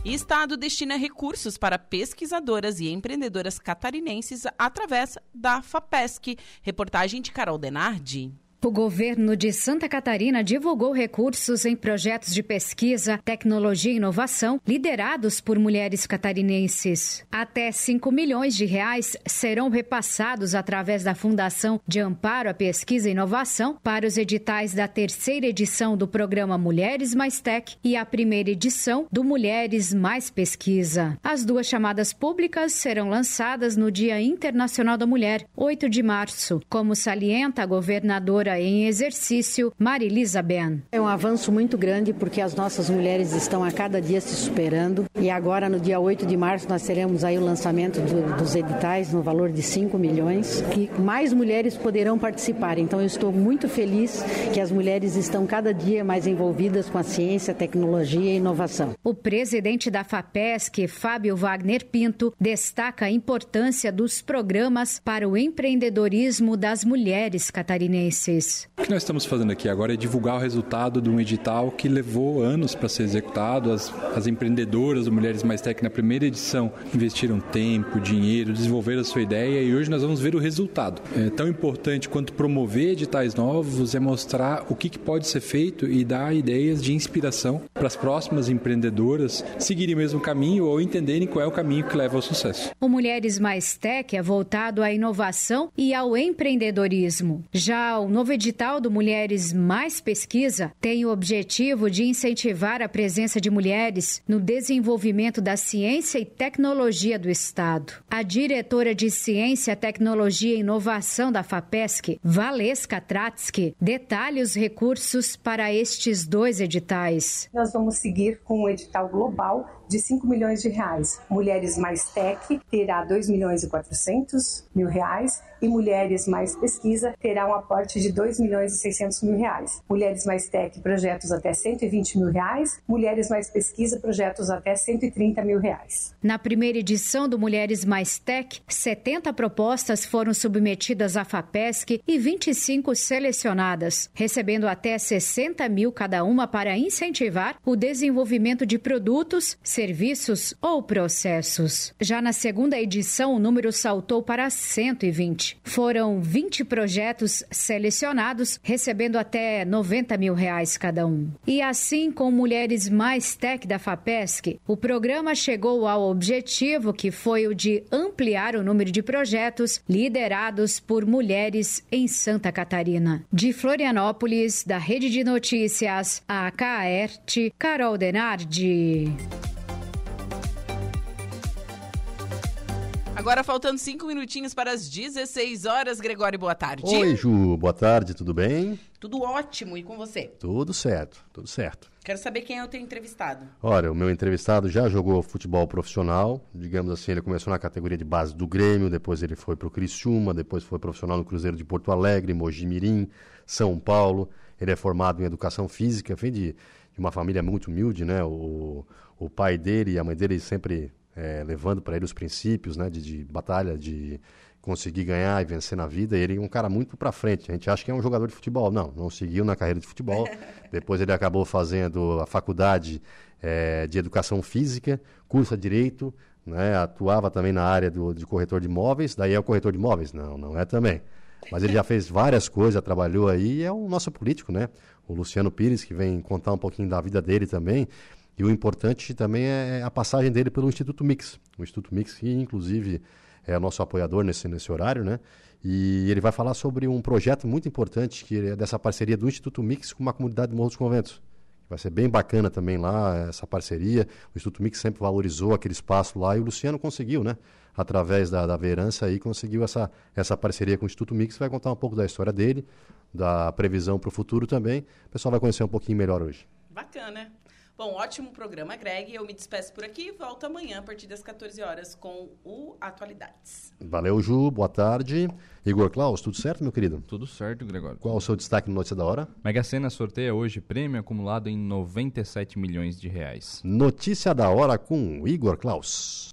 Estado destina recursos para pesquisadoras e empreendedoras catarinenses através da FAPESC. Reportagem de Carol Denardi. O governo de Santa Catarina divulgou recursos em projetos de pesquisa, tecnologia e inovação liderados por mulheres catarinenses. Até 5 milhões de reais serão repassados através da Fundação de Amparo à Pesquisa e Inovação para os editais da terceira edição do programa Mulheres Mais Tech e a primeira edição do Mulheres Mais Pesquisa. As duas chamadas públicas serão lançadas no Dia Internacional da Mulher, 8 de março, como salienta a governadora em exercício, Marilisa Ben. É um avanço muito grande porque as nossas mulheres estão a cada dia se superando e agora no dia 8 de março nós teremos aí o lançamento do, dos editais no valor de 5 milhões que mais mulheres poderão participar. Então eu estou muito feliz que as mulheres estão cada dia mais envolvidas com a ciência, tecnologia e inovação. O presidente da FAPESC, Fábio Wagner Pinto, destaca a importância dos programas para o empreendedorismo das mulheres catarinenses. O que nós estamos fazendo aqui agora é divulgar o resultado de um edital que levou anos para ser executado. As, as empreendedoras, as Mulheres Mais Tech, na primeira edição, investiram tempo, dinheiro, desenvolveram a sua ideia e hoje nós vamos ver o resultado. É tão importante quanto promover editais novos é mostrar o que, que pode ser feito e dar ideias de inspiração para as próximas empreendedoras seguirem o mesmo caminho ou entenderem qual é o caminho que leva ao sucesso. O Mulheres Mais Tech é voltado à inovação e ao empreendedorismo. Já o novo edital do Mulheres Mais Pesquisa tem o objetivo de incentivar a presença de mulheres no desenvolvimento da ciência e tecnologia do Estado. A diretora de Ciência, Tecnologia e Inovação da FAPESC, Valesca Tratsky, detalha os recursos para estes dois editais. Nós vamos seguir com o edital global de 5 milhões de reais. Mulheres Mais Tech terá 2 milhões e 400 mil reais e Mulheres Mais Pesquisa terá um aporte de 2 milhões e 600 mil reais. Mulheres Mais Tech, projetos até 120 mil reais. Mulheres Mais Pesquisa, projetos até 130 mil reais. Na primeira edição do Mulheres Mais Tech, 70 propostas foram submetidas à FAPESC e 25 selecionadas, recebendo até 60 mil cada uma para incentivar o desenvolvimento de produtos, serviços ou processos. Já na segunda edição, o número saltou para 120. Foram 20 projetos selecionados, recebendo até 90 mil reais cada um. E assim, com Mulheres Mais Tech da FAPESC, o programa chegou ao objetivo que foi o de ampliar o número de projetos liderados por mulheres em Santa Catarina. De Florianópolis, da Rede de Notícias, a KAERT, Carol Denardi. Agora faltando cinco minutinhos para as 16 horas, Gregório, boa tarde. Oi, Ju, boa tarde, tudo bem? Tudo ótimo, e com você? Tudo certo, tudo certo. Quero saber quem é o teu entrevistado. Olha, o meu entrevistado já jogou futebol profissional, digamos assim, ele começou na categoria de base do Grêmio, depois ele foi para o Criciúma, depois foi profissional no Cruzeiro de Porto Alegre, Mogi Mirim, São Paulo. Ele é formado em educação física, vem de, de uma família muito humilde, né? O, o pai dele e a mãe dele sempre é, levando para ele os princípios né, de, de, batalha, de conseguir ganhar e vencer na vida. Ele é um cara muito para frente. A gente acha que é um jogador de futebol. Não, não seguiu na carreira de futebol. Depois ele acabou fazendo a faculdade é, de educação física, cursa direito, né, atuava também na área do, de corretor de imóveis. Daí é o corretor de imóveis? Não, não é também. Mas ele já fez várias coisas, trabalhou aí e é o nosso político, né? O Luciano Pires, que vem contar um pouquinho da vida dele também. E o importante também é a passagem dele pelo Instituto Mix. O Instituto Mix, que inclusive é nosso apoiador nesse, nesse horário, né? E ele vai falar sobre um projeto muito importante, que é dessa parceria do Instituto Mix com uma comunidade de Morro dos Conventos. Vai ser bem bacana também lá essa parceria. O Instituto Mix sempre valorizou aquele espaço lá e o Luciano conseguiu, né? Através da, da verança aí, conseguiu essa, essa parceria com o Instituto Mix. Vai contar um pouco da história dele, da previsão para o futuro também. O pessoal vai conhecer um pouquinho melhor hoje. Bacana. Bom, ótimo programa, Greg. Eu me despeço por aqui e volto amanhã a partir das 14 horas com o Atualidades. Valeu, Ju. Boa tarde. Igor Klaus, tudo certo, meu querido? Tudo certo, Gregório. Qual o seu destaque no Notícia da Hora? Mega Sena sorteia hoje prêmio acumulado em 97 milhões de reais. Notícia da Hora com Igor Klaus.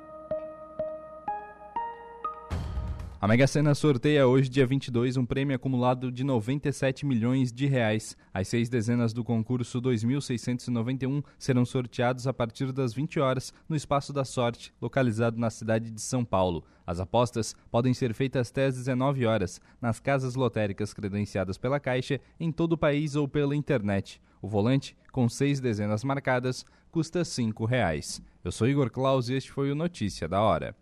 A Mega Sena sorteia hoje, dia 22, um prêmio acumulado de 97 milhões de reais. As seis dezenas do concurso 2691 serão sorteados a partir das 20 horas no Espaço da Sorte, localizado na cidade de São Paulo. As apostas podem ser feitas até às 19 horas nas casas lotéricas credenciadas pela Caixa em todo o país ou pela internet. O volante, com seis dezenas marcadas, custa 5 reais. Eu sou Igor Claus e este foi o Notícia da Hora.